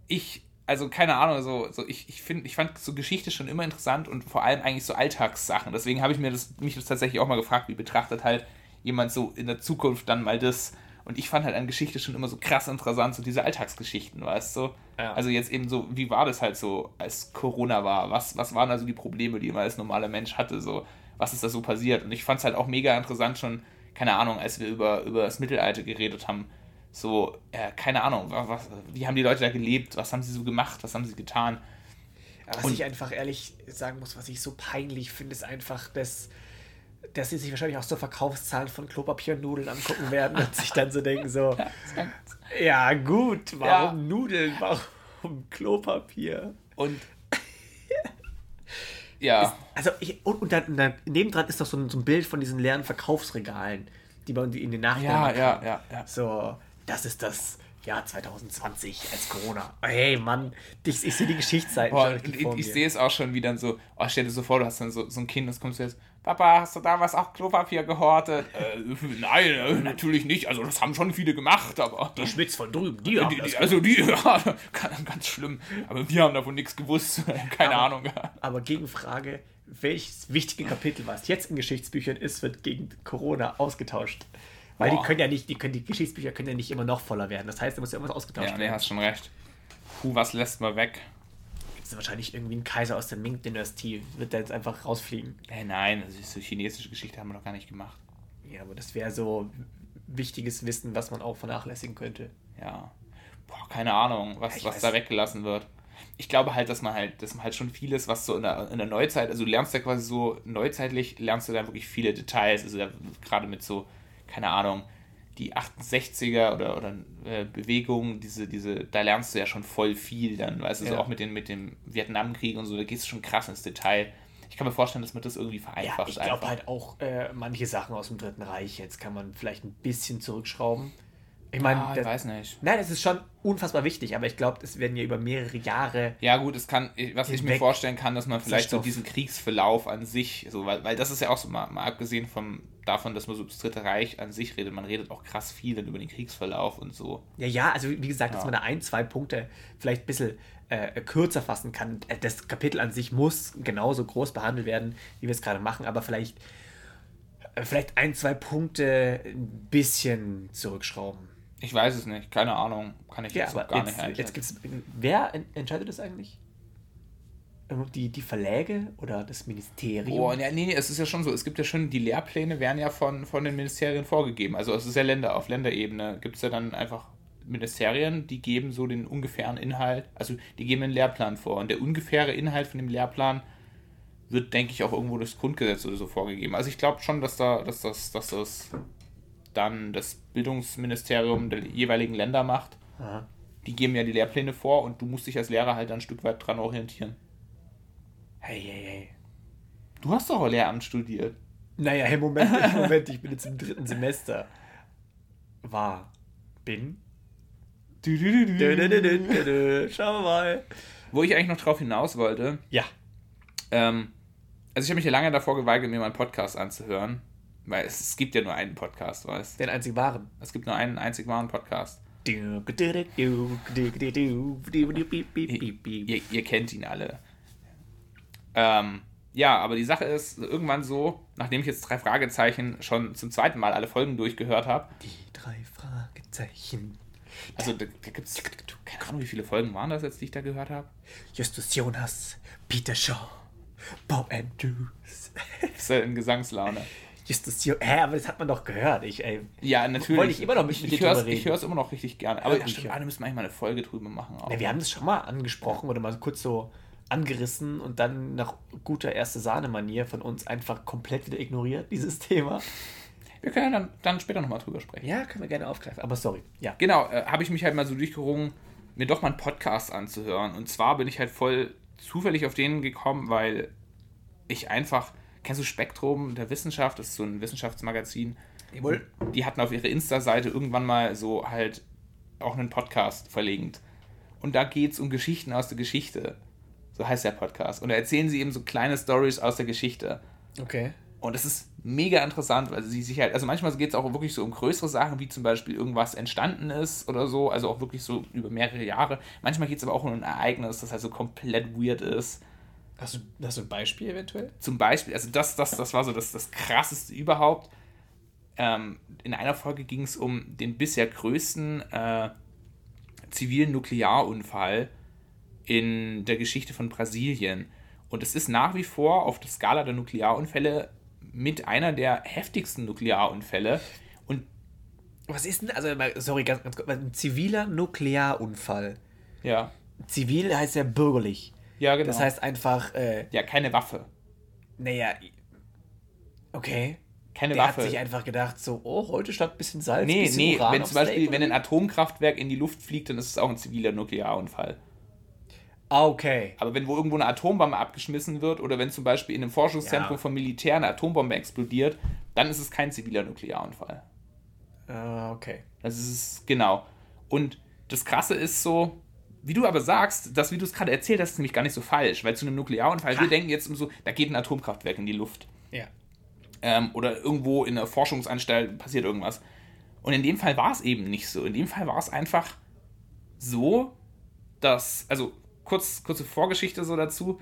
ich also keine Ahnung, so, so ich, ich finde, ich fand so Geschichte schon immer interessant und vor allem eigentlich so Alltagssachen. Deswegen habe ich mir das, mich das tatsächlich auch mal gefragt, wie betrachtet halt jemand so in der Zukunft dann mal das. Und ich fand halt an Geschichte schon immer so krass interessant, so diese Alltagsgeschichten, weißt du? Ja. Also jetzt eben so, wie war das halt so, als Corona war? Was, was waren also die Probleme, die man als normaler Mensch hatte? So, was ist da so passiert. Und ich fand es halt auch mega interessant schon, keine Ahnung, als wir über, über das Mittelalter geredet haben. So, äh, keine Ahnung, was, wie haben die Leute da gelebt, was haben sie so gemacht, was haben sie getan. Was und ich einfach ehrlich sagen muss, was ich so peinlich finde, ist einfach, dass, dass sie sich wahrscheinlich auch so Verkaufszahlen von Klopapier und Nudeln angucken werden und sich dann so denken, so, ja gut, warum ja. Nudeln, warum Klopapier? Und ja. Ist, also ich, und, und dann, dann nebendran ist doch so ein, so ein Bild von diesen leeren Verkaufsregalen, die man in den Nachrichten ja, ja, ja, ja. So, das ist das Jahr 2020 als Corona. Hey Mann, ich, ich sehe die Geschichtsseiten Boah, schon Ich, ich sehe es auch schon wie dann so, oh, stell dir so vor, du hast dann so, so ein Kind, das kommt jetzt, Papa, hast du damals auch Klopapier gehortet? äh, nein, äh, natürlich nicht. Also das haben schon viele gemacht, aber... Die Schmitz von drüben, die haben die, das Also die, ja, ganz schlimm. Aber wir haben davon nichts gewusst. Keine aber, Ahnung. Aber Gegenfrage, welches wichtige Kapitel, was jetzt in Geschichtsbüchern ist, wird gegen Corona ausgetauscht? Weil Boah. die können ja nicht, die, können, die Geschichtsbücher können ja nicht immer noch voller werden. Das heißt, da muss ja irgendwas ausgetauscht ja, werden. Ja, nee, hast schon recht. Puh, was lässt man weg? Ist wahrscheinlich irgendwie ein Kaiser aus der Ming-Dynastie, wird der jetzt einfach rausfliegen. Äh, nein, also so chinesische Geschichte haben wir noch gar nicht gemacht. Ja, aber das wäre so wichtiges Wissen, was man auch vernachlässigen könnte. Ja. Boah, keine Ahnung, was, ja, was da weggelassen wird. Ich glaube halt, dass man halt, dass man halt schon vieles, was so in der, in der Neuzeit, also du lernst ja quasi so neuzeitlich, lernst du da wirklich viele Details, also gerade mit so keine Ahnung, die 68er oder, oder äh, Bewegungen, diese, diese, da lernst du ja schon voll viel dann, weißt du, ja. so auch mit, den, mit dem Vietnamkrieg und so, da gehst du schon krass ins Detail. Ich kann mir vorstellen, dass man das irgendwie vereinfacht. Ja, ich glaube halt auch äh, manche Sachen aus dem Dritten Reich, jetzt kann man vielleicht ein bisschen zurückschrauben. Ich meine, ah, ich weiß nicht. Nein, es ist schon unfassbar wichtig, aber ich glaube, es werden ja über mehrere Jahre. Ja, gut, es kann, was ich mir vorstellen kann, dass man vielleicht so diesen Kriegsverlauf an sich, so, weil, weil das ist ja auch so, mal, mal abgesehen vom, davon, dass man so das Dritte Reich an sich redet, man redet auch krass viel dann über den Kriegsverlauf und so. Ja, ja, also wie gesagt, ja. dass man da ein, zwei Punkte vielleicht ein bisschen äh, kürzer fassen kann. Äh, das Kapitel an sich muss genauso groß behandelt werden, wie wir es gerade machen, aber vielleicht, äh, vielleicht ein, zwei Punkte ein bisschen zurückschrauben. Ich weiß es nicht, keine Ahnung. Kann ich ja, jetzt gar jetzt, nicht einschätzen. Jetzt gibt's, wer entscheidet das eigentlich? Die, die Verläge oder das Ministerium? Oh, nee, nee, es ist ja schon so. Es gibt ja schon, die Lehrpläne werden ja von, von den Ministerien vorgegeben. Also es ist ja Länder, auf Länderebene gibt es ja dann einfach Ministerien, die geben so den ungefähren Inhalt, also die geben einen Lehrplan vor. Und der ungefähre Inhalt von dem Lehrplan wird, denke ich, auch irgendwo durchs Grundgesetz oder so vorgegeben. Also ich glaube schon, dass da, dass das, dass das dann das Bildungsministerium der jeweiligen Länder macht. Aha. Die geben ja die Lehrpläne vor und du musst dich als Lehrer halt ein Stück weit dran orientieren. Hey, hey, hey. Du hast doch auch Lehramt studiert. Naja, hey, Moment, Moment, ich bin jetzt im dritten Semester. War. Bin. Du, du, du, Schauen wir mal. Wo ich eigentlich noch drauf hinaus wollte. Ja. Ähm, also ich habe mich ja lange davor geweigert, mir mal einen Podcast anzuhören. Weil es, es gibt ja nur einen Podcast, weißt du? Den einzig wahren. Es gibt nur einen einzig wahren Podcast. ihr, ihr kennt ihn alle. Ähm, ja, aber die Sache ist irgendwann so, nachdem ich jetzt drei Fragezeichen schon zum zweiten Mal alle Folgen durchgehört habe. Die drei Fragezeichen. Also da, da gibt es, keine Ahnung, wie viele Folgen waren das jetzt, die ich da gehört habe? Justus Jonas, Peter Shaw, Bob Andrews. ist ja in Gesangslaune. Justus Jonas. Hä, aber das hat man doch gehört. Ich, ey, ja, natürlich. Wollte ich immer noch mit, ich, drüber reden. Ich höre es immer noch richtig gerne. Aber ja, da müssen wir eigentlich mal eine Folge drüber machen. Ja, wir haben das schon mal angesprochen oder mal kurz so angerissen und dann nach guter erste Sahne-Manier von uns einfach komplett wieder ignoriert, dieses Thema. Wir können ja dann, dann später nochmal drüber sprechen. Ja, können wir gerne aufgreifen, aber sorry. Ja. Genau, äh, habe ich mich halt mal so durchgerungen, mir doch mal einen Podcast anzuhören. Und zwar bin ich halt voll zufällig auf den gekommen, weil ich einfach Kennst du Spektrum der Wissenschaft? Das ist so ein Wissenschaftsmagazin. Jawohl. Die hatten auf ihrer Insta-Seite irgendwann mal so halt auch einen Podcast verlinkt. Und da geht es um Geschichten aus der Geschichte. So heißt der Podcast. Und da erzählen sie eben so kleine Stories aus der Geschichte. Okay. Und das ist mega interessant, weil sie sich halt, also manchmal geht es auch wirklich so um größere Sachen, wie zum Beispiel irgendwas entstanden ist oder so, also auch wirklich so über mehrere Jahre. Manchmal geht es aber auch um ein Ereignis, das halt so komplett weird ist. Hast du, hast du ein Beispiel eventuell? Zum Beispiel, also das, das, das war so das, das krasseste überhaupt. Ähm, in einer Folge ging es um den bisher größten äh, zivilen Nuklearunfall in der Geschichte von Brasilien. Und es ist nach wie vor auf der Skala der Nuklearunfälle mit einer der heftigsten Nuklearunfälle. Und was ist denn, also, sorry, ganz, ganz kurz, ein ziviler Nuklearunfall. Ja. Zivil heißt ja bürgerlich. Ja, genau. Das heißt einfach. Äh, ja, keine Waffe. Naja. Okay. Keine Der Waffe. hat sich einfach gedacht, so, oh, heute statt ein bisschen Salz. Nee, bisschen nee, Uran wenn zum Beispiel, wenn ein Atomkraftwerk in die Luft fliegt, dann ist es auch ein ziviler Nuklearunfall. Ah, okay. Aber wenn wo irgendwo eine Atombombe abgeschmissen wird oder wenn zum Beispiel in einem Forschungszentrum Ja. vom Militär eine Atombombe explodiert, dann ist es kein ziviler Nuklearunfall. Ah, okay. Das ist genau. Und das Krasse ist so, wie du aber sagst, das, wie du es gerade erzählt hast, ist nämlich gar nicht so falsch, weil zu einem Nuklearunfall, wir denken jetzt um so, da geht ein Atomkraftwerk in die Luft. Ja. ähm, oder irgendwo in einer Forschungsanstalt passiert irgendwas. Und in dem Fall war es eben nicht so. In dem Fall war es einfach so, dass, also kurz, kurze Vorgeschichte so dazu,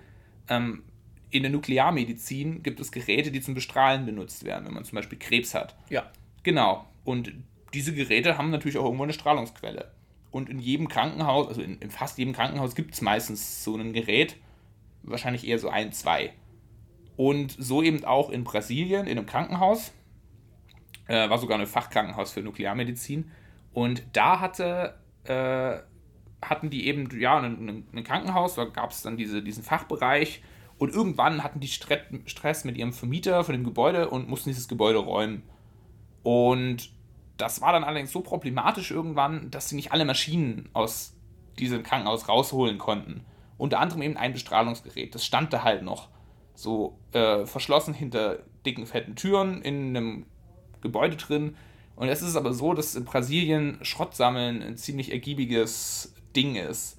ähm, in der Nuklearmedizin gibt es Geräte, die zum Bestrahlen benutzt werden, wenn man zum Beispiel Krebs hat. Ja. Genau. Und diese Geräte haben natürlich auch irgendwo eine Strahlungsquelle. Und in jedem Krankenhaus, also in, in fast jedem Krankenhaus gibt es meistens so ein Gerät. Wahrscheinlich eher so ein, zwei. Und so eben auch in Brasilien, in einem Krankenhaus. Äh, war sogar ein Fachkrankenhaus für Nuklearmedizin. Und da hatte, äh, hatten die eben, ja, ein, ein Krankenhaus, da gab es dann diese, diesen Fachbereich. Und irgendwann hatten die Stre Stress mit ihrem Vermieter von dem Gebäude und mussten dieses Gebäude räumen. Und das war dann allerdings so problematisch irgendwann, dass sie nicht alle Maschinen aus diesem Krankenhaus rausholen konnten. Unter anderem eben ein Bestrahlungsgerät. Das stand da halt noch so äh, verschlossen hinter dicken, fetten Türen in einem Gebäude drin. Und es ist aber so, dass in Brasilien Schrottsammeln ein ziemlich ergiebiges Ding ist.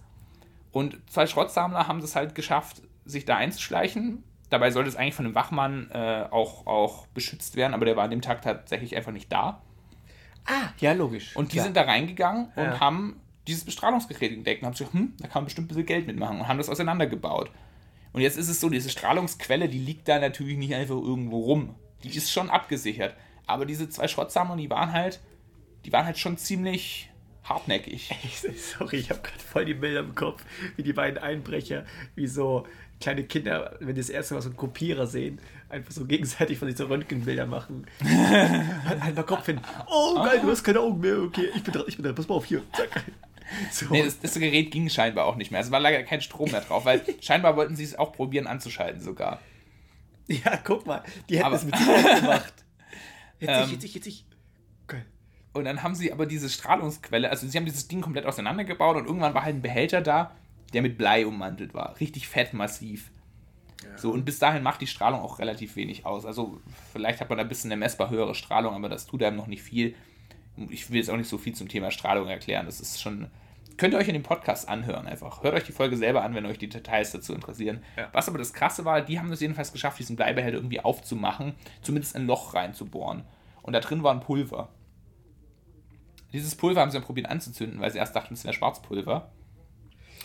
Und zwei Schrottsammler haben es halt geschafft, sich da einzuschleichen. Dabei sollte es eigentlich von einem Wachmann äh, auch, auch beschützt werden, aber der war an dem Tag tatsächlich einfach nicht da. Ah, ja, logisch. Und die Klar. sind da reingegangen und Ja. haben dieses Bestrahlungsgerät entdeckt und haben sich, hm, da kann man bestimmt ein bisschen Geld mitmachen und haben das auseinandergebaut. Und jetzt ist es so, diese Strahlungsquelle, die liegt da natürlich nicht einfach irgendwo rum. Die ist schon abgesichert. Aber diese zwei Schrottsammler, die waren halt, die waren halt schon ziemlich hartnäckig. Sorry, ich habe gerade voll die Bilder im Kopf, wie die beiden Einbrecher, wie so kleine Kinder, wenn die das erste Mal so einen Kopierer sehen, einfach so gegenseitig von sich so Röntgenbilder machen. halt, halt mal Kopf hin. Oh, geil, du hast keine Augen mehr. Okay, ich bin dran, ich bin dran. Pass mal auf hier. Zack. So. Nee, das, das Gerät ging scheinbar auch nicht mehr. Es war leider kein Strom mehr drauf, weil scheinbar wollten sie es auch probieren anzuschalten sogar. ja, guck mal, die hätten Aber- es mit Sicherheit gemacht. Jetzt Ähm. ich, jetzt ich, jetzt ich. Und dann haben sie aber diese Strahlungsquelle, also sie haben dieses Ding komplett auseinandergebaut und irgendwann war halt ein Behälter da, der mit Blei ummantelt war. Richtig fett, massiv. So, und bis dahin macht die Strahlung auch relativ wenig aus. Also, vielleicht hat man da ein bisschen eine messbar höhere Strahlung, aber das tut einem noch nicht viel. Ich will jetzt auch nicht so viel zum Thema Strahlung erklären. Das ist schon. Könnt ihr euch in dem Podcast anhören einfach. Hört euch die Folge selber an, wenn euch die Details dazu interessieren. Ja. Was aber das Krasse war, die haben es jedenfalls geschafft, diesen Bleibehälter irgendwie aufzumachen, zumindest ein Loch reinzubohren. Und da drin war ein Pulver. Dieses Pulver haben sie dann probiert anzuzünden, weil sie erst dachten, es wäre Schwarzpulver.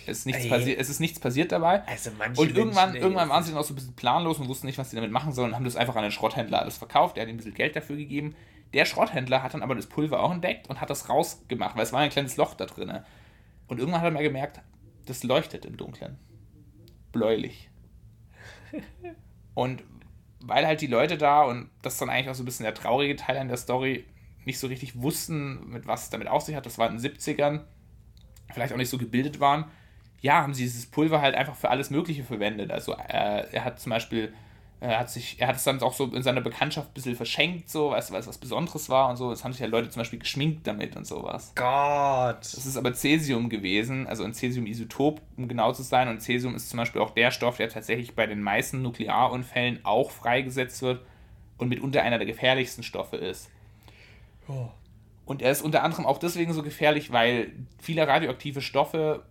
Es ist, nichts passi es ist nichts passiert dabei. Also manche Und irgendwann, Menschen, irgendwann waren sie dann auch so ein bisschen planlos und wussten nicht, was sie damit machen sollen und haben das einfach an den Schrotthändler alles verkauft. Der hat ihm ein bisschen Geld dafür gegeben. Der Schrotthändler hat dann aber das Pulver auch entdeckt und hat das rausgemacht, weil es war ein kleines Loch da drin. Und irgendwann hat er mal gemerkt, das leuchtet im Dunkeln. Bläulich. Und weil halt die Leute da, und das ist dann eigentlich auch so ein bisschen der traurige Teil an der Story, nicht so richtig wussten, mit was es damit auf sich hat, das war in den 70ern, vielleicht auch nicht so gebildet waren, ja, haben sie dieses Pulver halt einfach für alles Mögliche verwendet. Also äh, er hat zum Beispiel, er hat sich, er hat es dann auch so in seiner Bekanntschaft ein bisschen verschenkt, so, weißt du, weil es was Besonderes war und so. Es haben sich ja Leute zum Beispiel geschminkt damit und sowas. Gott. Das ist aber Cäsium gewesen, also ein Cäsium-Isotop, um genau zu sein. Und Cäsium ist zum Beispiel auch der Stoff, der tatsächlich bei den meisten Nuklearunfällen auch freigesetzt wird und mitunter einer der gefährlichsten Stoffe ist. Oh. Und er ist unter anderem auch deswegen so gefährlich, weil viele radioaktive Stoffe,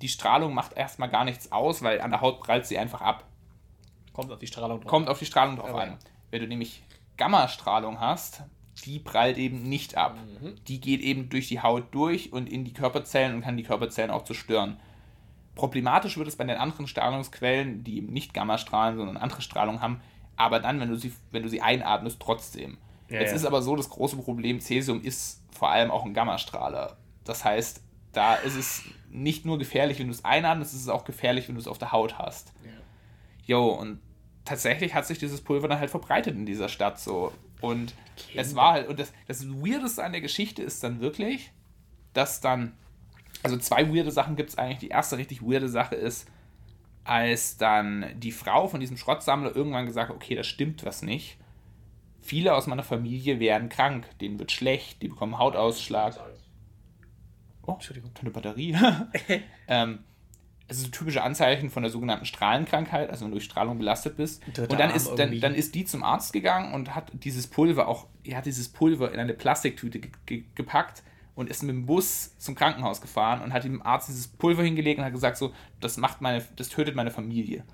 die Strahlung macht erstmal gar nichts aus, weil an der Haut prallt sie einfach ab. Kommt auf die Strahlung drauf. Kommt auf die Strahlung drauf an. Wenn du nämlich Gammastrahlung hast, die prallt eben nicht ab. Mhm. Die geht eben durch die Haut durch und in die Körperzellen und kann die Körperzellen auch zerstören. Problematisch wird es bei den anderen Strahlungsquellen, die eben nicht Gammastrahlen, sondern andere Strahlung haben, aber dann, wenn du sie, wenn du sie einatmest, trotzdem. Ja, Jetzt ja. ist aber so, das große Problem, Cäsium ist vor allem auch ein Gammastrahler. Das heißt, da ist es nicht nur gefährlich, wenn du es einatmest, es ist auch gefährlich, wenn du es auf der Haut hast. Jo, und tatsächlich hat sich dieses Pulver dann halt verbreitet in dieser Stadt so. Und Kinder. es war halt, und das, das Weirdeste an der Geschichte ist dann wirklich, dass dann, also zwei weirde Sachen gibt es eigentlich. Die erste richtig weirde Sache ist, als dann die Frau von diesem Schrottsammler irgendwann gesagt hat, okay, das stimmt was nicht. Viele aus meiner Familie werden krank, denen wird schlecht, die bekommen Hautausschlag. Oh, Entschuldigung. Eine Batterie. ähm, es ist ein typische Anzeichen von der sogenannten Strahlenkrankheit, also wenn du durch Strahlung belastet bist. Und dann ist, dann, dann ist die zum Arzt gegangen und hat dieses Pulver auch, er hat dieses Pulver in eine Plastiktüte ge ge gepackt und ist mit dem Bus zum Krankenhaus gefahren und hat dem Arzt dieses Pulver hingelegt und hat gesagt, so, das macht meine, das tötet meine Familie.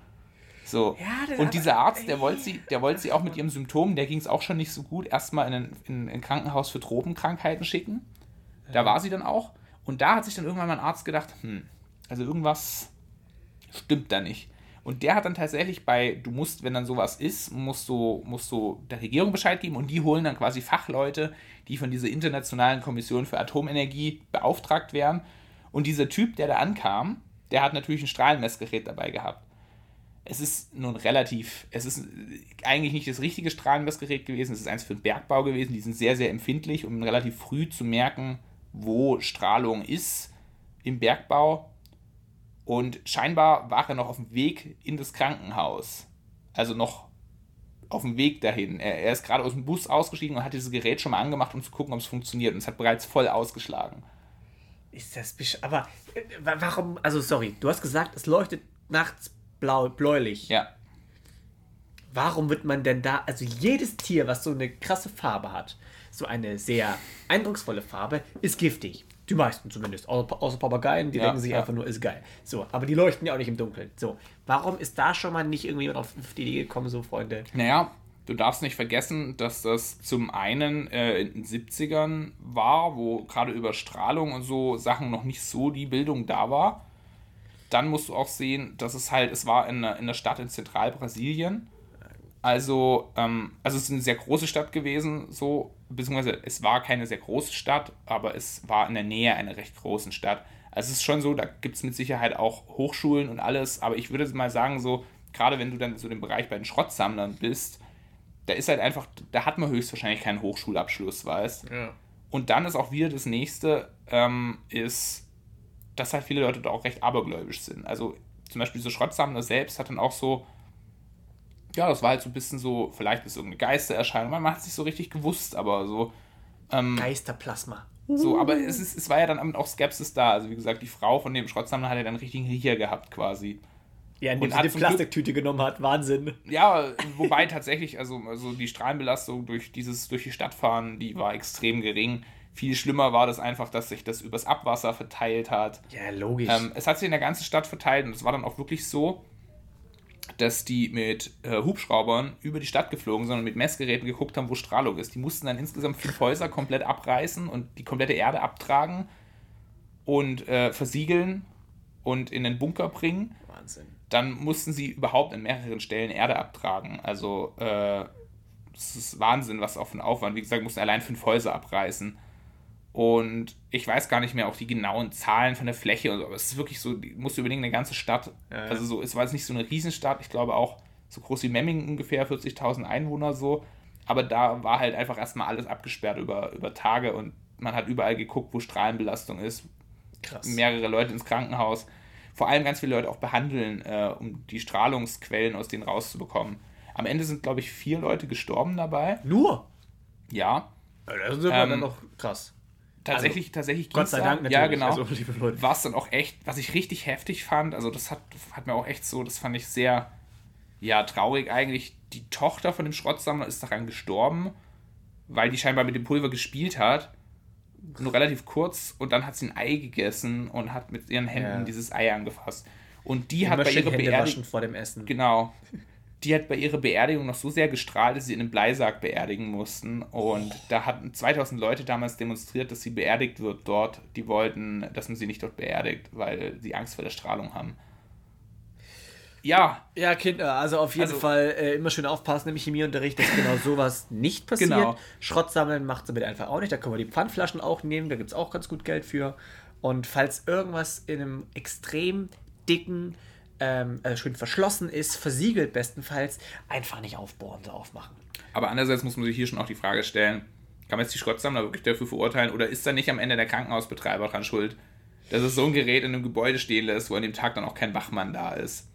So. Ja, und dieser Arzt, der wollte sie, der wollte sie auch mit ihrem Symptom, der ging es auch schon nicht so gut, erstmal in ein, in ein Krankenhaus für Tropenkrankheiten schicken. Da war sie dann auch. Und da hat sich dann irgendwann mal ein Arzt gedacht, hm, also irgendwas stimmt da nicht. Und der hat dann tatsächlich bei, du musst, wenn dann sowas ist, musst du, musst du der Regierung Bescheid geben und die holen dann quasi Fachleute, die von dieser internationalen Kommission für Atomenergie beauftragt werden. Und dieser Typ, der da ankam, der hat natürlich ein Strahlenmessgerät dabei gehabt. Es ist nun relativ, es ist eigentlich nicht das richtige Strahlenmessgerät gewesen, es ist eins für den Bergbau gewesen. Die sind sehr, sehr empfindlich, um relativ früh zu merken, wo Strahlung ist im Bergbau. Und scheinbar war er noch auf dem Weg in das Krankenhaus. Also noch auf dem Weg dahin. Er, er ist gerade aus dem Bus ausgestiegen und hat dieses Gerät schon mal angemacht, um zu gucken, ob es funktioniert. Und es hat bereits voll ausgeschlagen. Ist das Aber äh, warum? Also, sorry, du hast gesagt, es leuchtet nachts blau, bläulich. Ja. Warum wird man denn da. Also, jedes Tier, was so eine krasse Farbe hat, so eine sehr eindrucksvolle Farbe, ist giftig. Die meisten zumindest. Außer, Papageien, die ja, denken sich ja. einfach nur, ist geil. So, aber die leuchten ja auch nicht im Dunkeln. So, warum ist da schon mal nicht irgendwie auf die Idee gekommen, so Freunde? Naja, du darfst nicht vergessen, dass das zum einen äh, in den 70ern war, wo gerade über Strahlung und so Sachen noch nicht so die Bildung da war. Dann musst du auch sehen, dass es halt, es war in, in der Stadt in Zentralbrasilien. Also, ähm, also es ist eine sehr große Stadt gewesen, so beziehungsweise es war keine sehr große Stadt, aber es war in der Nähe einer recht großen Stadt. Also es ist schon so, da gibt es mit Sicherheit auch Hochschulen und alles, aber ich würde mal sagen, so, gerade wenn du dann so im Bereich bei den Schrottsammlern bist, da ist halt einfach, da hat man höchstwahrscheinlich keinen Hochschulabschluss, weißt ja. Und dann ist auch wieder das nächste, ähm, ist, dass halt viele Leute da auch recht abergläubisch sind. Also zum Beispiel so Schrottsammler selbst hat dann auch so, ja, das war halt so ein bisschen so, vielleicht ist irgendeine Geistererscheinung, man hat es nicht so richtig gewusst, aber so. Ähm, Geisterplasma. So, aber es, ist, es war ja dann auch Skepsis da. Also, wie gesagt, die Frau von dem Schrottsammler hat ja dann einen richtigen Riecher gehabt, quasi. Ja, indem sie die Plastiktüte genommen hat. Wahnsinn. Ja, wobei tatsächlich, also, also die Strahlenbelastung durch dieses, durch die Stadt fahren, die war extrem gering. Viel schlimmer war das einfach, dass sich das übers Abwasser verteilt hat. Ja, logisch. Ähm, es hat sich in der ganzen Stadt verteilt und es war dann auch wirklich so, dass die mit äh, Hubschraubern über die Stadt geflogen sind und mit Messgeräten geguckt haben, wo Strahlung ist. Die mussten dann insgesamt fünf Häuser komplett abreißen und die komplette Erde abtragen und äh, versiegeln und in den Bunker bringen. Wahnsinn. Dann mussten sie überhaupt an mehreren Stellen Erde abtragen. Also äh, das ist Wahnsinn, was auf den Aufwand. Wie gesagt, mussten allein fünf Häuser abreißen. Und ich weiß gar nicht mehr auch die genauen Zahlen von der Fläche und so, aber es ist wirklich so, musst du überlegen, eine ganze Stadt. Ja, ja. Also so, es war jetzt nicht so eine Riesenstadt, ich glaube auch so groß wie Memmingen ungefähr, 40.000 Einwohner so. Aber da war halt einfach erstmal alles abgesperrt über, über Tage und man hat überall geguckt, wo Strahlenbelastung ist. Krass. Mehrere Leute ins Krankenhaus. Vor allem ganz viele Leute auch behandeln, äh, um die Strahlungsquellen aus denen rauszubekommen. Am Ende sind, glaube ich, vier Leute gestorben dabei. Nur? Ja. Das ist ähm, dann noch krass. Tatsächlich, also, tatsächlich Gott sei Dank natürlich. Ja, genau. Also, War es dann auch echt, was ich richtig heftig fand, also das hat, hat mir auch echt so, das fand ich sehr, ja, traurig eigentlich. Die Tochter von dem Schrottsammler ist daran gestorben, weil die scheinbar mit dem Pulver gespielt hat. Nur relativ kurz und dann hat sie ein Ei gegessen und hat mit ihren Händen ja. dieses Ei angefasst. Und die Immer hat bei ihrer Beerdigung. vor dem Essen. Genau die hat bei ihrer Beerdigung noch so sehr gestrahlt, dass sie in einem Bleisarg beerdigen mussten. Und da hatten 2000 Leute damals demonstriert, dass sie beerdigt wird dort. Die wollten, dass man sie nicht dort beerdigt, weil sie Angst vor der Strahlung haben. Ja. Ja, Kinder, also auf jeden also, Fall äh, immer schön aufpassen im Chemieunterricht, dass genau sowas nicht passiert. Genau. Schrott sammeln macht damit einfach auch nicht. Da können wir die Pfandflaschen auch nehmen, da gibt es auch ganz gut Geld für. Und falls irgendwas in einem extrem dicken ähm, also schön verschlossen ist, versiegelt bestenfalls, einfach nicht aufbohren, so aufmachen. Aber andererseits muss man sich hier schon auch die Frage stellen, kann man jetzt die Schrottsammler wirklich dafür verurteilen oder ist da nicht am Ende der Krankenhausbetreiber dran schuld, dass es so ein Gerät in einem Gebäude stehen lässt, wo an dem Tag dann auch kein Wachmann da ist?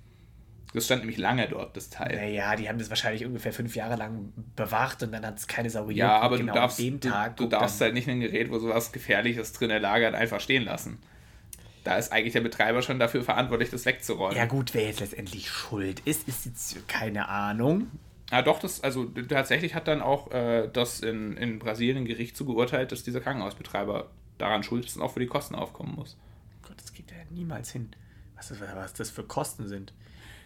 Das stand nämlich lange dort, das Teil. Naja, die haben das wahrscheinlich ungefähr fünf Jahre lang bewacht und dann hat es keine Sau. Ja, aber genau du darfst, du, Tag du darfst halt nicht ein Gerät, wo sowas Gefährliches drin lagert, einfach stehen lassen. Da ist eigentlich der Betreiber schon dafür verantwortlich, das wegzuräumen. Ja gut, wer jetzt letztendlich schuld ist, ist jetzt keine Ahnung. Ah, doch, das, also tatsächlich hat dann auch äh, das in, in Brasilien Gericht zu geurteilt, dass dieser Krankenhausbetreiber daran schuld ist und auch für die Kosten aufkommen muss. Gott, das geht ja niemals hin. Was, das- was das für Kosten sind.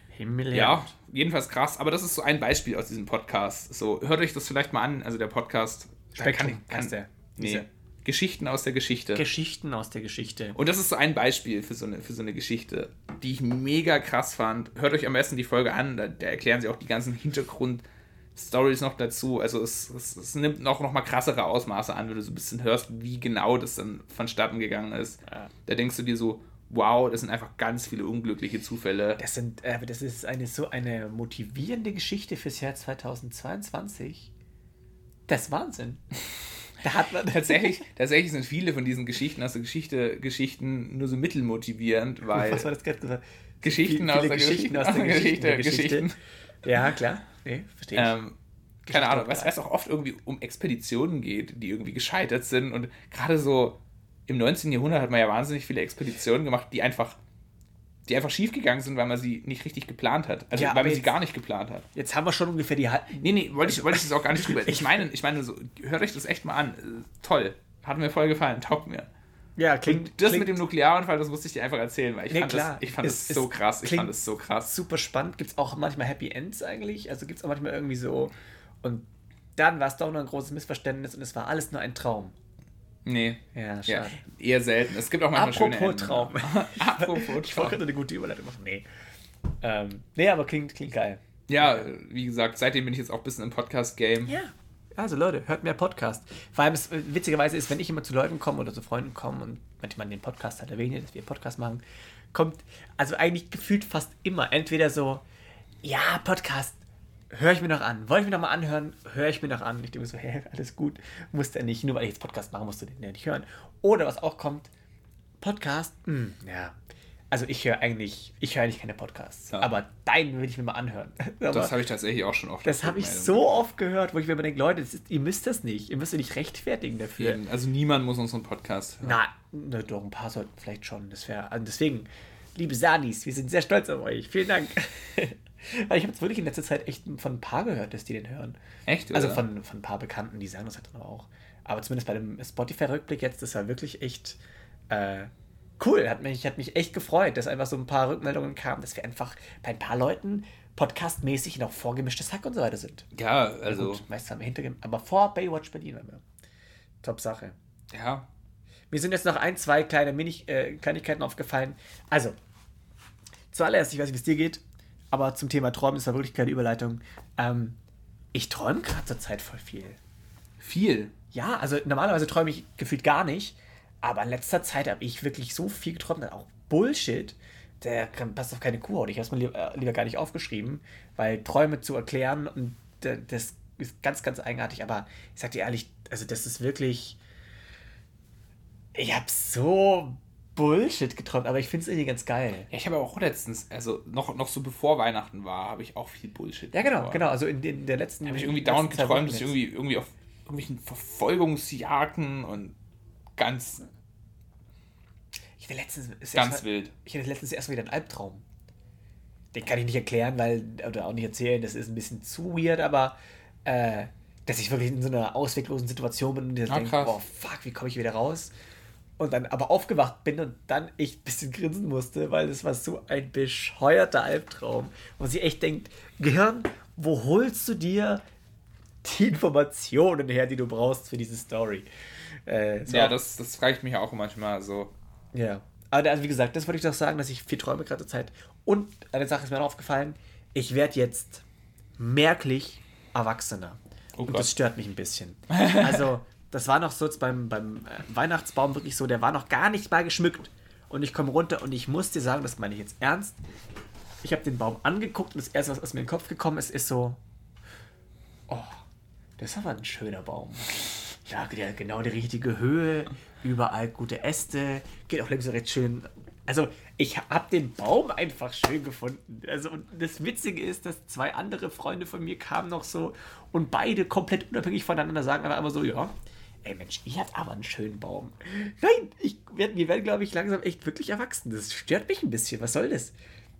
Himmel, Ja, jedenfalls krass, aber das ist so ein Beispiel aus diesem Podcast. So, hört euch das vielleicht mal an, also der Podcast. Spektrum heißt der. Nee, Dieser. Geschichten aus der Geschichte. Geschichten aus der Geschichte. Und das ist so ein Beispiel für so, eine, für so eine Geschichte, die ich mega krass fand. Hört euch am besten die Folge an, da, da erklären sie auch die ganzen Hintergrund-Stories noch dazu. Also es, es, es nimmt noch, noch mal krassere Ausmaße an, wenn du so ein bisschen hörst, wie genau das dann vonstatten gegangen ist. Ja. Da denkst du dir so, wow, das sind einfach ganz viele unglückliche Zufälle. Das, sind, äh, das ist eine so eine motivierende Geschichte fürs Jahr 2022. Das ist Wahnsinn. Da hat man Tatsächlich, tatsächlich sind viele von diesen Geschichten aus der Geschichte Geschichten nur so mittelmotivierend, weil Was war das gerade gesagt? Geschichten aus der Geschichten Geschichte, aus der Geschichte. Geschichte, Geschichte. Geschichten. Ja, klar. Nee, verstehe ich. Ähm, keine Ahnung, was geil. es auch oft irgendwie um Expeditionen geht, die irgendwie gescheitert sind. Und gerade so im 19. Jahrhundert hat man ja wahnsinnig viele Expeditionen gemacht, die einfach, die einfach schiefgegangen sind, weil man sie nicht richtig geplant hat. Also Ja, weil man sie jetzt- gar nicht geplant hat. Jetzt haben wir schon ungefähr die Hal- Nee, nee, wollte ich, wollte ich das auch gar nicht drüber. Ich meine, ich meine so, hört euch das echt mal an. Toll. Hat mir voll gefallen, taugt mir. Ja, klingt. Das klingt mit dem Nuklearunfall, das musste ich dir einfach erzählen, weil ich Nee, fand klar. das, ich fand Es- das so es krass. Ich fand das so krass. super spannend. Gibt es auch manchmal Happy Ends eigentlich? Also gibt es auch manchmal irgendwie so. Und dann war es doch nur ein großes Missverständnis und es war alles nur ein Traum. Nee. Ja, Ja, schade. eher selten. Es gibt auch manchmal schöne Apropos Enden. Traum. Apropos Ich wollte Traum. eine gute Überleitung machen. Nee. Ähm, nee, aber klingt, klingt geil. Ja, wie gesagt, seitdem bin ich jetzt auch ein bisschen im Podcast-Game. Ja. Also Leute, hört mehr Podcast. Vor allem, es, witzigerweise ist, wenn ich immer zu Leuten komme oder zu Freunden komme und manchmal den Podcast halt erwähne, dass wir einen Podcast machen, kommt also eigentlich gefühlt fast immer entweder so, ja, Podcast, höre ich mir noch an. Wollte ich mir noch mal anhören, höre ich mir noch an. Und ich denke mir so, hä, alles gut, muss der nicht. Nur weil ich jetzt Podcast mache, musst du den ja nicht hören. Oder was auch kommt, Podcast, hm, ja. Also ich höre eigentlich, ich höre eigentlich keine Podcasts. Ja. Aber deinen will ich mir mal anhören. Das habe ich tatsächlich auch schon oft. das habe ich so oft gehört, wo ich mir immer denke, Leute, ist, ihr müsst das nicht. Ihr müsst euch nicht rechtfertigen dafür. Eben, Also niemand muss unseren Podcast hören. Na, na, doch, ein paar sollten vielleicht schon. Das wäre. Also deswegen, liebe Sanis, wir sind sehr stolz auf euch. Vielen Dank. Weil ich habe jetzt wirklich in letzter Zeit echt von ein paar gehört, dass die den hören. Echt? Also oder? von, von ein paar Bekannten, die sagen das halt dann aber auch. Aber zumindest bei dem Spotify-Rückblick jetzt, das war wirklich echt äh, cool. Hat mich, hat mich echt gefreut, dass einfach so ein paar Rückmeldungen kamen, dass wir einfach bei ein paar Leuten podcastmäßig noch vorgemischtes Hack und so weiter sind. Ja, Also, also, Gut, meistens haben wir hintergehen, aber vor Baywatch Berlin waren wir. Top Sache. ja. Mir sind jetzt noch ein, zwei kleine Mini äh, Kleinigkeiten aufgefallen. Also, zuallererst, ich weiß nicht, wie es dir geht, aber zum Thema Träumen ist da wirklich keine Überleitung. Ähm, ich träume gerade zur Zeit voll viel. Viel. Ja, also normalerweise träume ich gefühlt gar nicht, aber in letzter Zeit habe ich wirklich so viel geträumt, auch Bullshit. Der passt auf keine Kuhhaut. Ich habe es mir lieber, äh, lieber gar nicht aufgeschrieben, weil Träume zu erklären und das ist ganz, ganz eigenartig. Aber ich sag dir ehrlich, also das ist wirklich. Ich habe so Bullshit geträumt, aber ich finde es irgendwie ganz geil. Ja, ich habe auch letztens, also noch, noch so bevor Weihnachten war, habe ich auch viel Bullshit. Ja, genau, geträumt. genau. Also in, den- in der letzten. Habe ich irgendwie dauernd geträumt, dass ich irgendwie, irgendwie auf irgendwelchen Verfolgungsjagden und ganz, Ich hatte letztens. ist ganz mal- wild. Ich hatte letztens erst mal wieder einen Albtraum. Den kann ich nicht erklären, weil, oder auch nicht erzählen, das ist ein bisschen zu weird, aber äh, dass ich wirklich in so einer ausweglosen Situation bin und jetzt Ah, denke, oh fuck, wie komme ich wieder raus? Und dann aber aufgewacht bin und dann echt ein bisschen grinsen musste, weil das war so ein bescheuerter Albtraum. Wo sie echt denkt, Gehirn, wo holst du dir die Informationen her, die du brauchst für diese Story? Äh, so Ja, das, das frage ich mich auch manchmal so. ja. Aber also wie gesagt, das wollte ich doch sagen, dass ich viel träume gerade zur Zeit. Und eine Sache ist mir noch aufgefallen, ich werde jetzt merklich erwachsener. Oh und Gott. das stört mich ein bisschen. Also, das war noch so beim, beim äh, Weihnachtsbaum wirklich so, der war noch gar nicht mal geschmückt. Und ich komme runter und ich muss dir sagen, das meine ich jetzt ernst, ich habe den Baum angeguckt und das erste, was aus mir in den Kopf gekommen ist, ist so, oh, das ist aber ein schöner Baum. Ja, der genau die richtige Höhe, überall gute Äste, geht auch links und rechts schön. Also, ich habe den Baum einfach schön gefunden. Also, und das Witzige ist, dass zwei andere Freunde von mir kamen noch so und beide komplett unabhängig voneinander sagen aber immer so, ja, ey Mensch, ihr habt aber einen schönen Baum. Nein, ich werd, wir werden, glaube ich, langsam echt wirklich erwachsen. Das stört mich ein bisschen. Was soll das?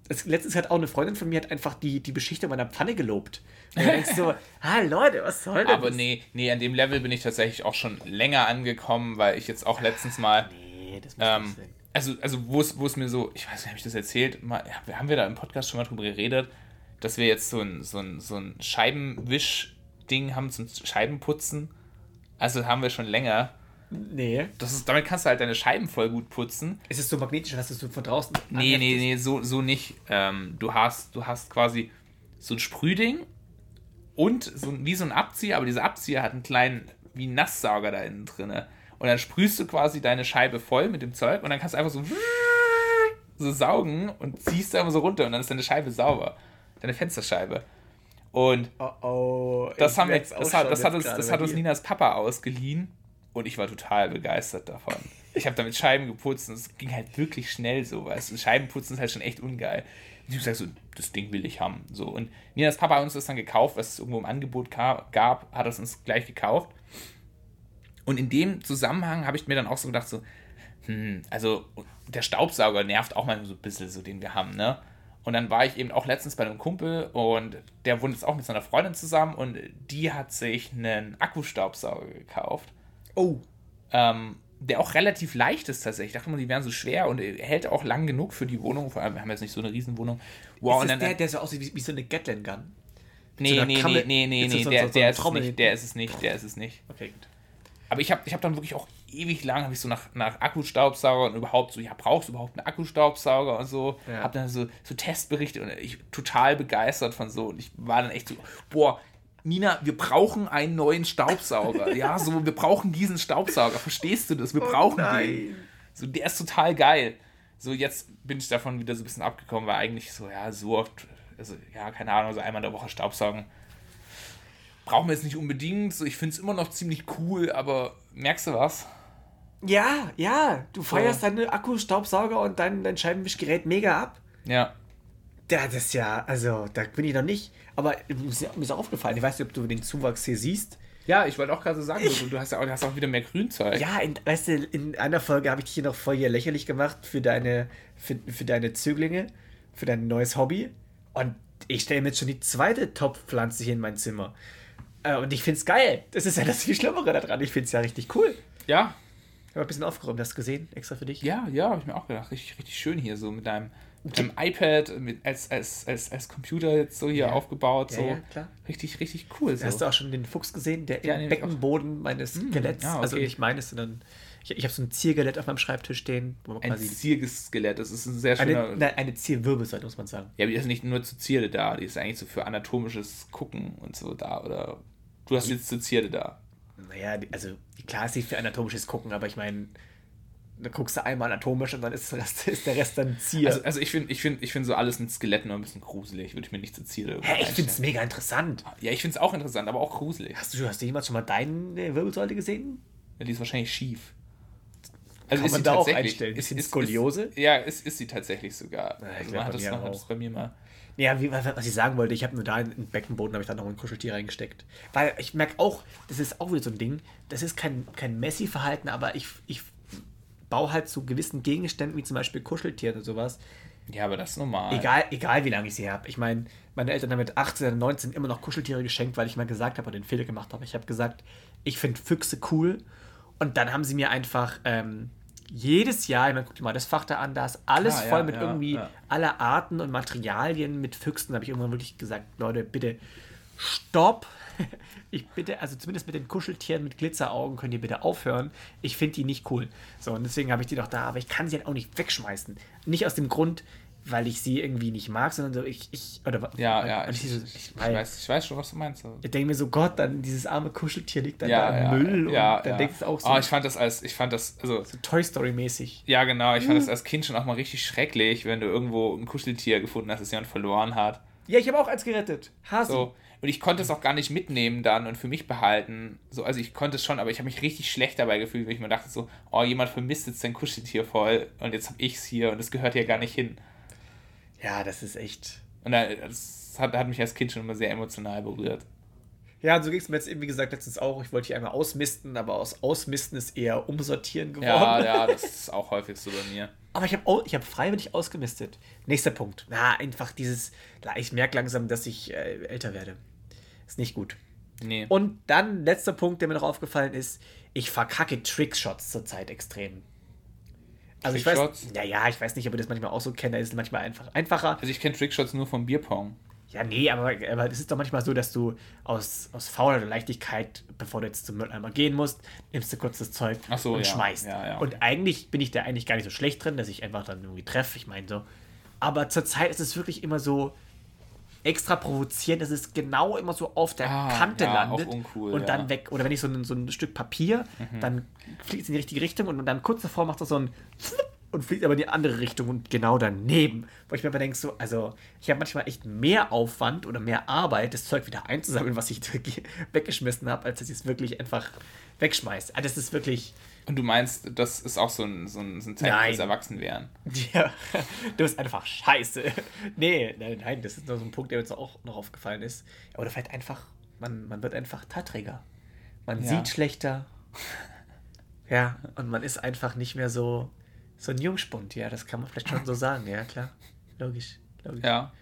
das letztens hat auch eine Freundin von mir hat einfach die, die Beschichtung meiner Pfanne gelobt. Und so, ah Leute, was soll das? Aber nee, nee, an dem Level bin ich tatsächlich auch schon länger angekommen, weil ich jetzt auch letztens mal. Nee, das muss ähm, nicht sein. Also, also wo es, wo es mir so, ich weiß nicht, habe ich das erzählt? Mal, haben wir da im Podcast schon mal drüber geredet, dass wir jetzt so ein, so ein, so ein Scheibenwisch-Ding haben zum Scheibenputzen? Also haben wir schon länger. Nee. Das ist, damit kannst du halt deine Scheiben voll gut putzen. Ist es so magnetisch, dass du von draußen. Nee, nee, nee, so, so nicht. Ähm, du, hast, du hast quasi so ein Sprühding und so, wie so ein Abzieher, aber dieser Abzieher hat einen kleinen, wie einen Nasssauger da innen drin. Und dann sprühst du quasi deine Scheibe voll mit dem Zeug und dann kannst du einfach so, so saugen und ziehst da immer so runter und dann ist deine Scheibe sauber. Deine Fensterscheibe. Und oh, oh, das, haben wir, das, hat, das, hat uns, das hat uns Ninas Papa ausgeliehen und ich war total begeistert davon. Ich habe damit Scheiben geputzt und es ging halt wirklich schnell so, weißt du. Scheibenputzen ist halt schon echt ungeil. Und ich sag so, das Ding will ich haben. So. Und Ninas Papa hat uns das dann gekauft, was es irgendwo im Angebot gab, hat es uns gleich gekauft. Und in dem Zusammenhang habe ich mir dann auch so gedacht, so, hm, also der Staubsauger nervt auch mal so ein bisschen, so den wir haben, ne? Und dann war ich eben auch letztens bei einem Kumpel und der wohnt jetzt auch mit seiner Freundin zusammen und die hat sich einen Akkustaubsauger gekauft. Oh. Ähm, der auch relativ leicht ist tatsächlich. Ich dachte immer, die wären so schwer und hält auch lang genug für die Wohnung. Vor allem, wir haben jetzt nicht so eine Riesenwohnung. Wow, ist das der, der so aussieht wie, wie so eine Gatling Gun? Nee, so nee, nee, nee, nee, nee, so, der, so, der, ist nicht, der ist es nicht, der ist es nicht. Okay, gut. Aber ich habe ich hab dann wirklich auch ewig lang, habe ich so nach, nach Akkustaubsauger und überhaupt so, ja, brauchst du überhaupt einen Akkustaubsauger und so. Ja. Habe dann so, so Testberichte und ich total begeistert von so. Und ich war dann echt so, boah, Nina, wir brauchen einen neuen Staubsauger. ja, so, wir brauchen diesen Staubsauger. Verstehst du das? Wir oh brauchen oh den. So, der ist total geil. So, jetzt bin ich davon wieder so ein bisschen abgekommen, weil eigentlich so, ja, so oft, also, ja, keine Ahnung, so einmal in der Woche Staubsaugen. Brauchen wir jetzt nicht unbedingt. So, ich finde es immer noch ziemlich cool, aber merkst du was? Ja, ja, du feierst so. deine Akkustaubsauger und dein, dein Scheibenwischgerät mega ab. Ja. Das ist ja, also, da bin ich noch nicht. Aber mir ist aufgefallen, ich weiß nicht, ob du den Zuwachs hier siehst. Ja, ich wollte auch gerade sagen, du, du, hast ja auch, hast auch wieder mehr Grünzeug. Ja, in, weißt du, in einer Folge habe ich dich hier noch voll hier lächerlich gemacht für deine, für, für deine Zöglinge, für dein neues Hobby. Und ich stelle mir jetzt schon die zweite Top-Pflanze hier in mein Zimmer. Äh, und ich finde es geil. Das ist ja das viel Schlimmere daran. Ich finde es ja richtig cool. Ja. Ich habe ein bisschen aufgeräumt. Hast du gesehen? Extra für dich? Ja, ja, habe ich mir auch gedacht. Richtig, richtig schön hier so mit deinem mit dem iPad mit, als, als, als, als Computer jetzt so hier ja. aufgebaut. So. Ja, ja, klar. Richtig, richtig cool. So. Hast du auch schon den Fuchs gesehen, der im Beckenboden meines mm, Skeletts, ah, okay. also nicht meines, sondern ich, ich habe so ein Zierskelett auf meinem Schreibtisch stehen. Wo man ein Zierskelett, das ist ein sehr schöner... Eine, nein, eine Zierwirbelsäule, muss man sagen. Ja, aber die ist nicht nur zu Zierde da, die ist eigentlich so für anatomisches Gucken und so da, oder... Du hast jetzt zur Zierde da. Naja, also klar ist sie für anatomisches Gucken, aber ich meine dann guckst du einmal anatomisch und dann ist, Rest, ist der Rest dann Zier. Also, also ich finde ich find, ich find so alles mit Skeletten ein bisschen gruselig. Würde ich mir nicht zu Ziel Hä, ich finde es mega interessant. Ja, ich finde es auch interessant, aber auch gruselig. Hast du, hast du jemals schon mal deine Wirbelsäule gesehen? Ja, die ist wahrscheinlich schief. Also Kann ist man da auch einstellen? Ist, ist Skoliose? Ist, ja, ist, ist sie tatsächlich sogar. Ja, also man hat das, noch, hat das bei mir mal. Ja, wie, was ich sagen wollte, ich habe nur da im Beckenboden, habe ich da noch ein Kuscheltier reingesteckt. Weil ich merke auch, das ist auch wieder so ein Ding, das ist kein, kein Messi-Verhalten, aber ich, ich baue halt zu gewissen Gegenständen, wie zum Beispiel Kuscheltieren und sowas. Ja, aber das ist normal. Egal, egal wie lange ich sie habe. Ich meine, meine Eltern haben mit 18 oder 19 immer noch Kuscheltiere geschenkt, weil ich mal gesagt habe oder den Fehler gemacht habe. Ich habe gesagt, ich finde Füchse cool. Und dann haben sie mir einfach ähm, jedes Jahr, ich meine, guck dir mal das Fach da an, da ist alles ah, voll ja, mit ja, irgendwie ja. aller Arten und Materialien mit Füchsen. Da habe ich irgendwann wirklich gesagt, Leute, bitte stopp. ich bitte, also zumindest mit den Kuscheltieren mit Glitzeraugen könnt ihr bitte aufhören. Ich finde die nicht cool. So, und deswegen habe ich die doch da, aber ich kann sie halt auch nicht wegschmeißen. Nicht aus dem Grund, weil ich sie irgendwie nicht mag, sondern so ich, ich oder ja, ja, ich, ich, ich, ich, weiß, ich weiß schon, was du meinst. Ich denke mir so, Gott, dann dieses arme Kuscheltier liegt dann ja, da im ja, Müll ja, und dann denkst du auch so, Oh, ich fand das als, ich fand das, also, so Toy Story mäßig. ja genau, ich fand Mhm. das als Kind schon auch mal richtig schrecklich, wenn du irgendwo ein Kuscheltier gefunden hast, das jemand verloren hat. Ja, ich habe auch eins gerettet. Hasi. So. Und ich konnte es auch gar nicht mitnehmen dann und für mich behalten. So, also ich konnte es schon, aber ich habe mich richtig schlecht dabei gefühlt, weil ich mir dachte so, oh, jemand vermisst jetzt sein Kuscheltier voll und jetzt habe ich es hier und es gehört hier gar nicht hin. Ja, das ist echt. Und da- das hat, hat mich als Kind schon immer sehr emotional berührt. Ja, und so ging es mir jetzt eben, wie gesagt, letztens auch. Ich wollte hier einmal ausmisten, aber aus Ausmisten ist eher Umsortieren geworden. Ja, ja, das ist auch häufig so bei mir. Aber ich habe ich hab freiwillig ausgemistet. Nächster Punkt. Na, einfach dieses. Ich merke langsam, dass ich äh, älter werde. Ist nicht gut. Nee. Und dann, letzter Punkt, der mir noch aufgefallen ist, ich verkacke Trickshots zurzeit extrem. Also ich weiß, ja, ja, ich weiß nicht, ob ihr das manchmal auch so kennt, da ist es manchmal einfach einfacher. Also ich kenne Trickshots nur vom Bierpong. Ja, nee, aber, aber es ist doch manchmal so, dass du aus, aus Faulheit oder Leichtigkeit, bevor du jetzt zum Mülleimer gehen musst, nimmst du kurz das Zeug so, und ja. schmeißt. Ja, ja, okay. Und eigentlich bin ich da eigentlich gar nicht so schlecht drin, dass ich einfach dann irgendwie treffe. Ich meine so. Aber zurzeit ist es wirklich immer so extra provozierend, dass es genau immer so auf der Ah, Kante ja, landet uncool, und ja. Mhm. dann weg. Oder wenn ich so ein, so ein Stück Papier, dann fliegt es in die richtige Richtung und dann kurz davor macht es so ein und fliegt aber in die andere Richtung und genau daneben. Wo ich mir aber denke, so, also ich habe manchmal echt mehr Aufwand oder mehr Arbeit, das Zeug wieder einzusammeln, was ich weggeschmissen habe, als dass ich es wirklich einfach wegschmeiße. Also das ist wirklich, Und du meinst, das ist auch so ein, so ein, so ein Zeichen fürs Erwachsenwerden. ja, du bist einfach scheiße. Nee, nein, nein, das ist nur so ein Punkt, der uns auch noch aufgefallen ist. Oder vielleicht einfach, man, man wird einfach Tatträger. Man Ja. sieht schlechter. Ja, und man ist einfach nicht mehr so, so ein Jungspund. Ja, das kann man vielleicht schon so sagen. Ja, klar. Logisch. Logisch. Ja.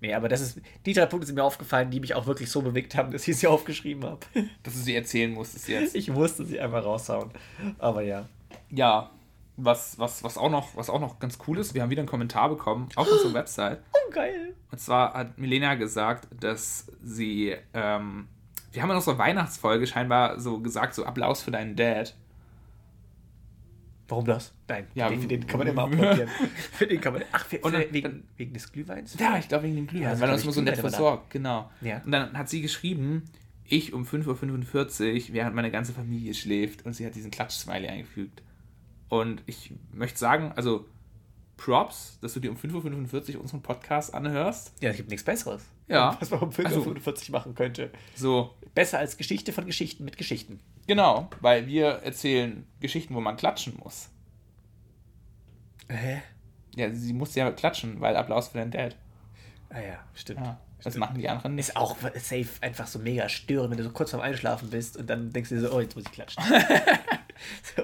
Nee, aber das ist, die drei Punkte sind mir aufgefallen, die mich auch wirklich so bewegt haben, dass ich sie aufgeschrieben habe. Dass du sie erzählen musstest jetzt. Ich musste sie einmal raushauen. Aber ja. Ja. Was, was, was, auch noch, was auch noch ganz cool ist, wir haben wieder einen Kommentar bekommen auf unserer Website. Oh, geil. Und zwar hat Milena gesagt, dass sie, ähm, wir haben in unserer Weihnachtsfolge scheinbar so gesagt, so Applaus für deinen Dad. Warum das? Nein, Ja, den, für den kann man immer applaudieren. für den kann man. Ach, für, Und dann- wegen, wegen des Glühweins? Ja, ich glaube wegen dem Glühwein, Ja, weil er uns immer so nett versorgt, genau. Ja. Und dann hat sie geschrieben, ich um 5.45 Uhr, während meine ganze Familie schläft und sie hat diesen Klatsch-Smiley eingefügt. Und ich möchte sagen, also Props, dass du dir um 5.45 Uhr unseren Podcast anhörst. Ja, es gibt nichts Besseres. Ja. Was man um 5.45 Also- Uhr machen könnte. So, Besser als Geschichte von Geschichten mit Geschichten. Genau, weil wir erzählen Geschichten, wo man klatschen muss. Hä? Ja, sie musste ja klatschen, weil Applaus für deinen Dad. Ah ja, stimmt. Ja, das machen die anderen nicht. Ist auch safe einfach so mega störend, wenn du so kurz vorm Einschlafen bist und dann denkst du dir so, oh, jetzt muss ich klatschen. so,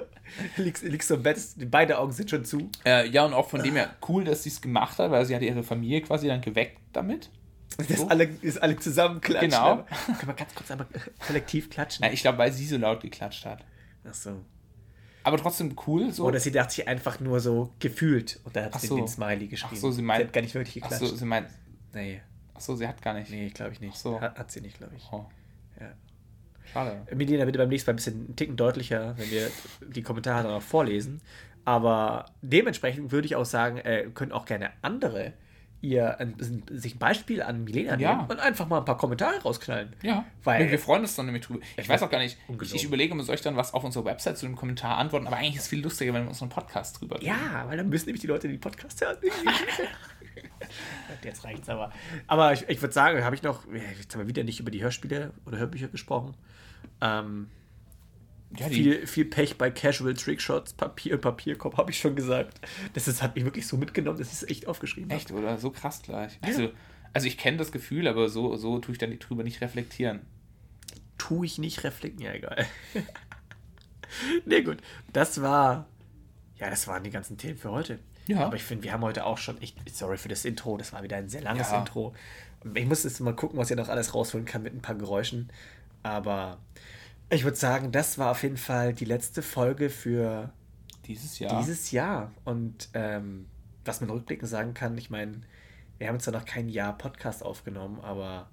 liegst, liegst so im Bett, beide Augen sind schon zu. Äh, ja, und auch von dem her cool, dass sie es gemacht hat, weil sie hat ihre Familie quasi dann geweckt damit. Dass So. alle, dass alle zusammen klatschen. Genau. Können wir ganz kurz einmal kollektiv klatschen? Ja, ich glaube, weil sie so laut geklatscht hat. Ach so. Aber trotzdem cool. So. Oder sie dachte sich einfach nur so gefühlt und dann hat Ach sie so. den Smiley geschrieben. Ach so, sie meint- hat gar nicht wirklich Ach geklatscht. so, sie meint. nee, Ach so, sie hat gar nicht. nee, glaube ich nicht. Ach so. Hat, hat sie nicht, glaube ich. Oh, Ja. schade. Milena, bitte beim nächsten Mal ein bisschen einen Ticken deutlicher, wenn wir die Kommentare dann auch vorlesen. Aber dementsprechend würde ich auch sagen, äh, können auch gerne andere ihr ein, sich ein Beispiel an Milena Ja. nehmen und einfach mal ein paar Kommentare rausknallen. Ja, Weil- wir, wir freuen uns dann nämlich drüber. Ich weiß auch gar nicht, ich, ich überlege mir, soll ich dann was auf unserer Website zu dem Kommentar antworten, aber eigentlich ist es viel lustiger, wenn wir unseren Podcast drüber reden. Ja, weil dann müssen nämlich die Leute die Podcasts hören. Jetzt reicht's aber. Aber ich, ich würde sagen, habe ich noch, jetzt haben wir wieder nicht über die Hörspiele oder Hörbücher gesprochen. Ähm, Ja, viel, viel Pech bei Casual Trickshots, Papier Papierkorb, habe ich schon gesagt. Das ist, hat mich wirklich so mitgenommen, dass ich es echt aufgeschrieben habe. echt, oder? So krass gleich. Also, also ich kenne das Gefühl, aber so, so tue ich dann drüber nicht reflektieren. Tue ich nicht reflektieren, ja, egal. nee, gut. Das war, ja, das waren die ganzen Themen für heute. Ja. Aber ich finde, wir haben heute auch schon echt, sorry für das Intro, das war wieder ein sehr langes Ja. Intro. Ich muss jetzt mal gucken, was ihr noch alles rausholen kann mit ein paar Geräuschen. Aber ich würde sagen, das war auf jeden Fall die letzte Folge für Dieses Jahr. dieses Jahr. Und ähm, was man rückblickend sagen kann, ich meine, wir haben zwar noch kein Jahr Podcast aufgenommen, aber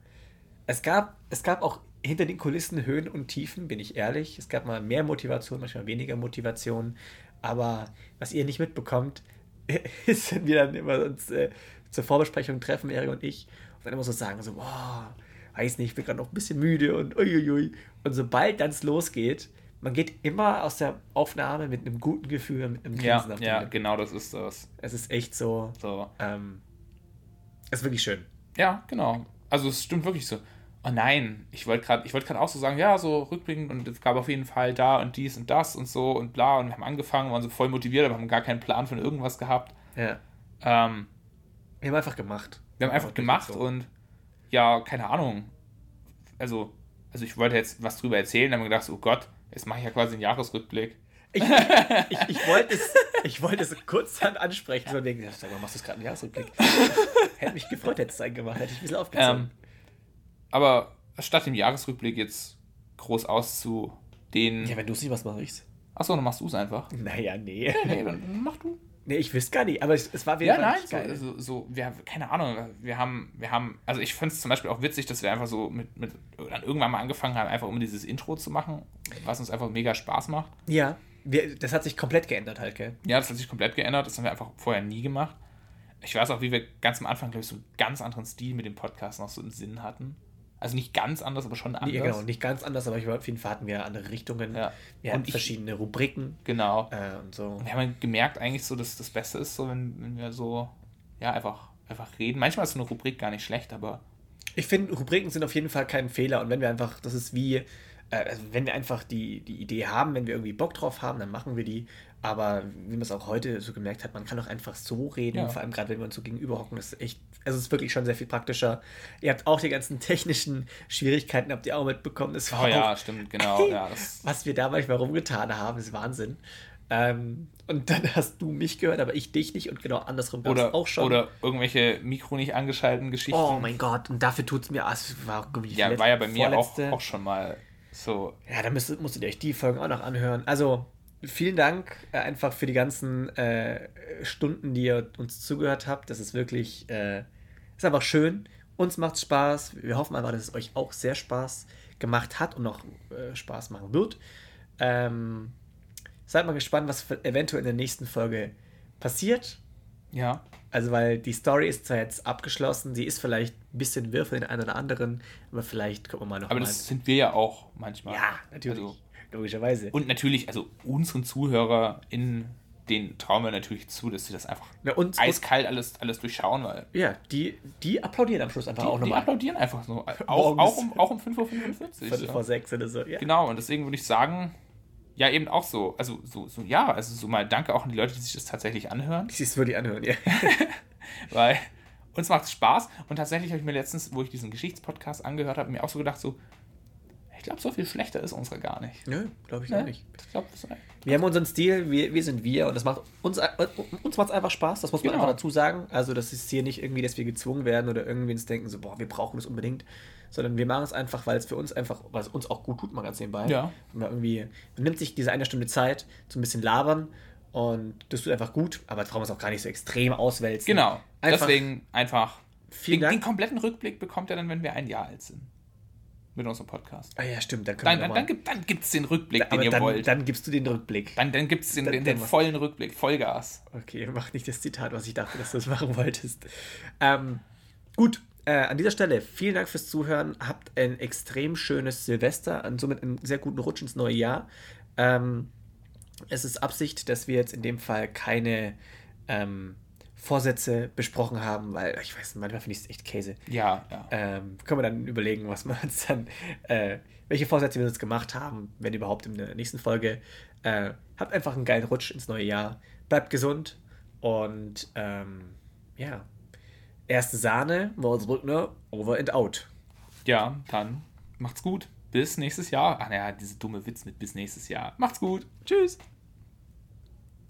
es gab, es gab auch hinter den Kulissen Höhen und Tiefen, bin ich ehrlich. Es gab mal mehr Motivation, manchmal weniger Motivation. Aber was ihr nicht mitbekommt, ist, wenn wir dann immer uns äh, zur Vorbesprechung treffen, Erik und ich, und dann immer so sagen, so, boah, weiß nicht, ich bin gerade noch ein bisschen müde und uiuiui. Und sobald dann es losgeht, man geht immer aus der Aufnahme mit einem guten Gefühl, mit einem Ja, Grinsen auf den ja, genau, das ist das. Es ist echt so, So. ähm, es ist wirklich schön. Ja, genau. Also es stimmt wirklich so. Oh nein, ich wollte gerade, ich gerade auch so sagen, ja, so rückblickend und es gab auf jeden Fall da und dies und das und so und bla und wir haben angefangen, waren so voll motiviert, aber haben gar keinen Plan von irgendwas gehabt. Ja. Ähm, Wir haben einfach gemacht. wir haben einfach gemacht so. und ja, keine Ahnung. Also, also ich wollte jetzt was drüber erzählen, dann haben wir gedacht, oh Gott, jetzt mache ich ja quasi einen Jahresrückblick. Ich, ich, ich wollte es, ich wollte es kurz dann ansprechen, so wegen, sag mal, machst du gerade einen Jahresrückblick? Hätte mich gefreut, hätte es einen gemacht, hätte ich ein bisschen aufgezogen. Ähm, aber statt dem Jahresrückblick jetzt groß auszudehnen. ja, wenn du es nicht machst, mache ich's. Achso, dann machst du es einfach. Naja, nee. Nee, dann mach du. Nee, ich wüsste gar nicht, aber es, es war wieder Ja, nein, so, geil. so, so, wir, keine Ahnung, wir haben, wir haben, also ich fand es zum Beispiel auch witzig, dass wir einfach so mit, mit, dann irgendwann mal angefangen haben, einfach um dieses Intro zu machen, was uns einfach mega Spaß macht. Ja, wir, das hat sich komplett geändert halt, gell? Ja, das hat sich komplett geändert, das haben wir einfach vorher nie gemacht. Ich weiß auch, wie wir ganz am Anfang, glaube ich, so einen ganz anderen Stil mit dem Podcast noch so im Sinn hatten. Also nicht ganz anders, aber schon anders. Nee, genau, nicht ganz anders, aber auf jeden Fall hatten wir andere Richtungen. Ja. Wir Und hatten ich- verschiedene Rubriken Genau. äh, und so. Wir haben gemerkt eigentlich so, dass das Beste ist, so wenn, wenn wir so, ja, einfach, einfach reden. Manchmal ist so eine Rubrik gar nicht schlecht, aber Ich finde, Rubriken sind auf jeden Fall kein Fehler und wenn wir einfach, das ist wie, äh, also wenn wir einfach die, die Idee haben, wenn wir irgendwie Bock drauf haben, dann machen wir die. Aber wie man es auch heute so gemerkt hat, man kann auch einfach so reden, Ja. vor allem gerade wenn wir uns so gegenüber hocken, das ist echt, also es ist wirklich schon sehr viel praktischer. Ihr habt auch die ganzen technischen Schwierigkeiten, habt ihr auch mitbekommen. Das war Oh ja, auch, stimmt, genau. Ja, das, was wir da manchmal rumgetan haben, ist Wahnsinn. Ähm, und dann hast du mich gehört, aber ich dich nicht und genau andersrum gab's oder, auch schon. oder irgendwelche Mikro nicht angeschalteten Geschichten. oh mein Gott, und dafür tut es mir, ah, es war irgendwie die ja, war ja bei mir auch, auch schon mal so. Ja, dann müsstet, musstet ihr euch die Folgen auch noch anhören. Also, vielen Dank äh, einfach für die ganzen äh, Stunden, die ihr uns zugehört habt. Das ist wirklich, äh, ist einfach schön. Uns macht Spaß. Wir hoffen einfach, dass es euch auch sehr Spaß gemacht hat und noch äh, Spaß machen wird. Ähm, seid mal gespannt, was eventuell in der nächsten Folge passiert. Ja, Also, weil die Story ist zwar jetzt abgeschlossen, sie ist vielleicht ein bisschen wirr für den einen oder anderen, aber vielleicht gucken wir mal noch aber mal. das sind wir ja auch manchmal. ja, natürlich. Also, logischerweise. und natürlich, also unseren Zuhörer in den trauen wir natürlich zu, dass sie das einfach Na, uns- eiskalt alles, alles durchschauen, weil Ja, die, die applaudieren am Schluss einfach die, auch die nochmal. applaudieren einfach so. Auch, auch, um, auch um 5.45 Uhr. Viertel vor sechs oder so. Ja. Genau, und deswegen würde ich sagen, ja, eben auch so. Also, so, so, ja, also so mal danke auch an die Leute, die sich das tatsächlich anhören, Ich es wirklich anhören, ja. weil uns macht es Spaß. Und tatsächlich habe ich mir letztens, wo ich diesen Geschichtspodcast angehört habe, mir auch so gedacht, so, ich glaube, so viel schlechter ist unsere gar nicht. Nö, glaube ich Ne? auch nicht. Ich glaube, das Wir haben unseren Stil, wir, wir sind wir und das macht uns, äh, uns macht es einfach Spaß, das muss man Genau. einfach dazu sagen. Also, das ist hier nicht irgendwie, dass wir gezwungen werden oder irgendwie uns denken, so, boah, wir brauchen das unbedingt, sondern wir machen es einfach, weil es für uns einfach, weil es uns auch gut tut, mal ganz nebenbei. Ja. Und man irgendwie, man nimmt sich diese eine Stunde Zeit, so ein bisschen labern und das tut einfach gut, aber brauchen wir es auch gar nicht so extrem auswälzen. Genau, Einfach, deswegen einfach. Vielen den, Dank. den kompletten Rückblick bekommt ihr dann, wenn wir ein Jahr alt sind. Mit unserem Podcast. Ah ja, stimmt, dann Dann, dann, dann, mal- gibt, dann gibt's den Rückblick, aber den ihr dann, wollt. dann gibst du den Rückblick. Dann, dann gibt es den, Dann- den, dann den vollen Rückblick, Vollgas. Okay, mach nicht das Zitat, was ich dachte, dass du das machen wolltest. Ähm, gut, äh, an dieser Stelle vielen Dank fürs Zuhören. Habt ein extrem schönes Silvester und somit einen sehr guten Rutsch ins neue Jahr. Ähm, es ist Absicht, dass wir jetzt in dem Fall keine ähm, Vorsätze besprochen haben, weil ich weiß, manchmal finde ich es echt Käse. Ja, ja. Ähm, können wir dann überlegen, was wir uns dann, äh, welche Vorsätze wir uns gemacht haben, wenn überhaupt in der nächsten Folge. Äh, habt einfach einen geilen Rutsch ins neue Jahr. Bleibt gesund und ähm, ja. Erste Sahne, Moritz Brückner, over and out. Ja, dann macht's gut. Bis nächstes Jahr. Ach naja, diese dumme Witz mit bis nächstes Jahr. Macht's gut. Tschüss.